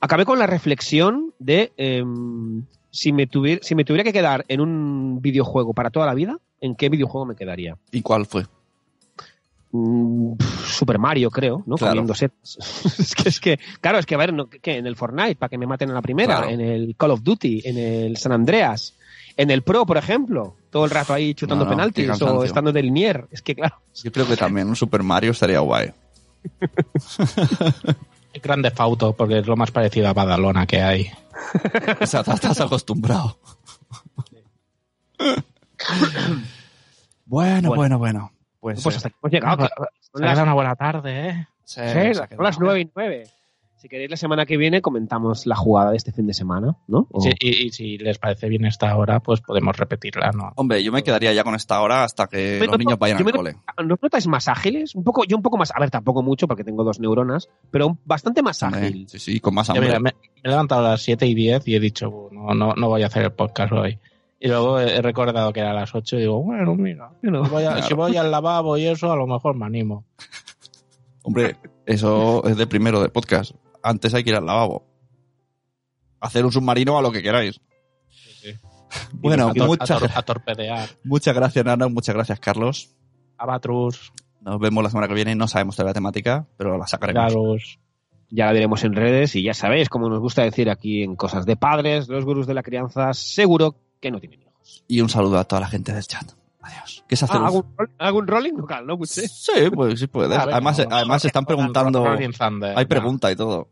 acabé con la reflexión de em, si, me tuviera, si me tuviera que quedar en un videojuego para toda la vida, ¿en qué videojuego me quedaría? ¿Y cuál fue? Mm, Super Mario, creo, ¿no? Claro. Comiendo setas. es que, es que, claro, es que, a ver, no, ¿qué? en el Fortnite, para que me maten a la primera, Claro. en el Call of Duty, en el San Andreas, en el Pro, por ejemplo, todo el rato ahí chutando No, no, qué penaltis o estando de linier. Es que, claro, Yo creo que también un Super Mario estaría guay. El Grande Fauto, porque es lo más parecido a Badalona que hay. O sea, estás- acostumbrado. bueno, bueno, bueno. Pues, pues eh, hasta aquí hemos llegado. Que Se ha quedado una buena tarde, ¿eh? sí, sí, se las nueve y nueve. Si queréis, la semana que viene comentamos la jugada de este fin de semana, ¿no? O- Sí, y, y si les parece bien esta hora, pues podemos repetirla, ¿no? Hombre, yo me quedaría ya con esta hora hasta que Me los noto- niños vayan al me cole. ¿No os notáis más ágiles? Un poco, yo un poco más, a ver, tampoco mucho porque tengo dos neuronas, pero bastante más ágil. Sí, sí, con más Yo, hambre. mira, me, me he levantado a las 7 y 10 y he dicho, "Uh, no, no, no voy a hacer el podcast hoy. Y luego he recordado que era a las 8 y digo, bueno, mira, si voy, a- Claro. si voy al lavabo y eso, a lo mejor me animo. Hombre, eso es de primero de podcast. Antes hay que ir al lavabo. Hacer un submarino a lo que queráis. sí. Bueno, a, muchas, a torpedear. muchas gracias, Nana. Muchas gracias, Carlos. Abatrus, Nos vemos la semana que viene. No sabemos todavía la temática, pero la sacaremos. Ya la veremos en redes y ya sabéis, como nos gusta decir aquí en Cosas de Padres, los gurús de la crianza, seguro que no tienen hijos. Y un saludo a toda la gente del chat. Adiós. ¿Qué se hace? Ah, ¿algún, roll- algún rolling local, no? Pues, sí. Sí, pues sí ver, además, no, además están preguntando. Thunder, Hay no. pregunta y todo.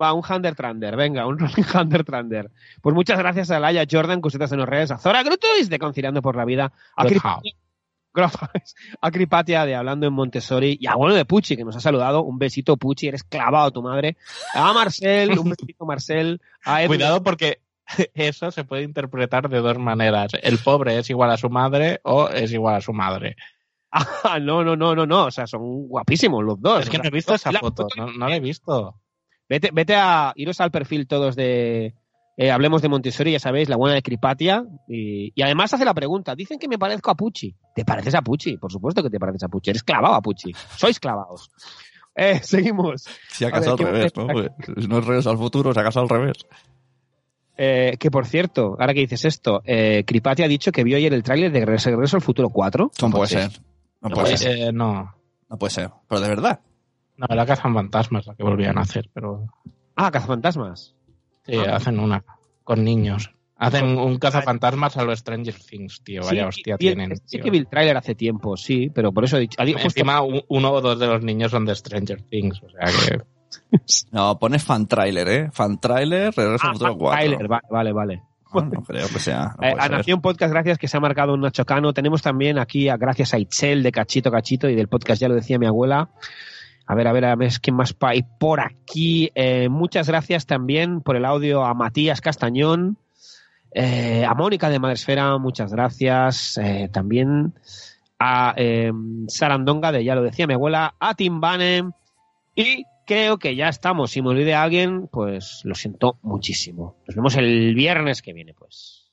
Va, un Hunter Trander, venga, un Rolling Hunter Trander. Pues muchas gracias a Laia Jordan, Cositas en los redes, a Zora Grutuis de Conciliando por la Vida, a a Cripatia de Hablando en Montessori y a Bueno de Pucci, que nos ha saludado. Un besito, Pucci, eres clavado a tu madre. A Marcel, un besito, Marcel. A Cuidado porque eso se puede interpretar de dos maneras. El pobre es igual a su madre o es igual a su madre. Ah, no, no, no, no, no. O sea, son guapísimos los dos. Es que no he visto esa la foto, no, no la he visto. Vete, vete a iros al perfil todos de eh, Hablemos de Montessori, ya sabéis, la buena de Cripatia. Y, y además hace la pregunta: dicen que me parezco a Pucci. ¿Te pareces a Pucci? Por supuesto que te pareces a Pucci. Eres clavado a Pucci. Sois clavados. Eh, seguimos. Si acaso al ¿qué- revés, ¿no? Pues, no es regreso al futuro, si acaso al revés. Eh, que por cierto, ahora que dices esto, eh, Cripatia ha dicho que vio ayer el tráiler de Regreso, Regreso al Futuro 4. No puede ser. No No puede ser. Eh, no. No puede ser. Pero de verdad. No, la Fantasmas la que volvían a hacer, pero Ah, cazafantasmas. sí, Ah. hacen una con niños. Hacen un cazafantasmas a los Stranger Things, tío. Vaya Sí, hostia vi- tienen. Sí tío. que vi el tráiler hace tiempo, sí, pero por eso he dicho... Encima, un- uno o dos de los niños son de Stranger Things, o sea que... No, pones fan trailer, ¿eh? Fan trailer, Regreso Ah, al Futuro fan 4. tráiler, vale, vale, vale. No, no creo que sea. no Eh, a ser. Nación Podcast, gracias que se ha marcado un Nacho Cano. Tenemos también aquí, a, gracias a Itzel de Cachito Cachito y del podcast, ya lo decía mi abuela. A ver, a ver, a ver, ¿quién más hay por aquí? Eh, muchas gracias también por el audio a Matías Castañón, eh, a Mónica de Madresfera, muchas gracias. Eh, también a eh, Sarandonga de Ya lo decía mi abuela, a Tim Bane y creo que ya estamos. Si me olvide a alguien, pues lo siento muchísimo. Nos vemos el viernes que viene, pues.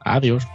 Adiós.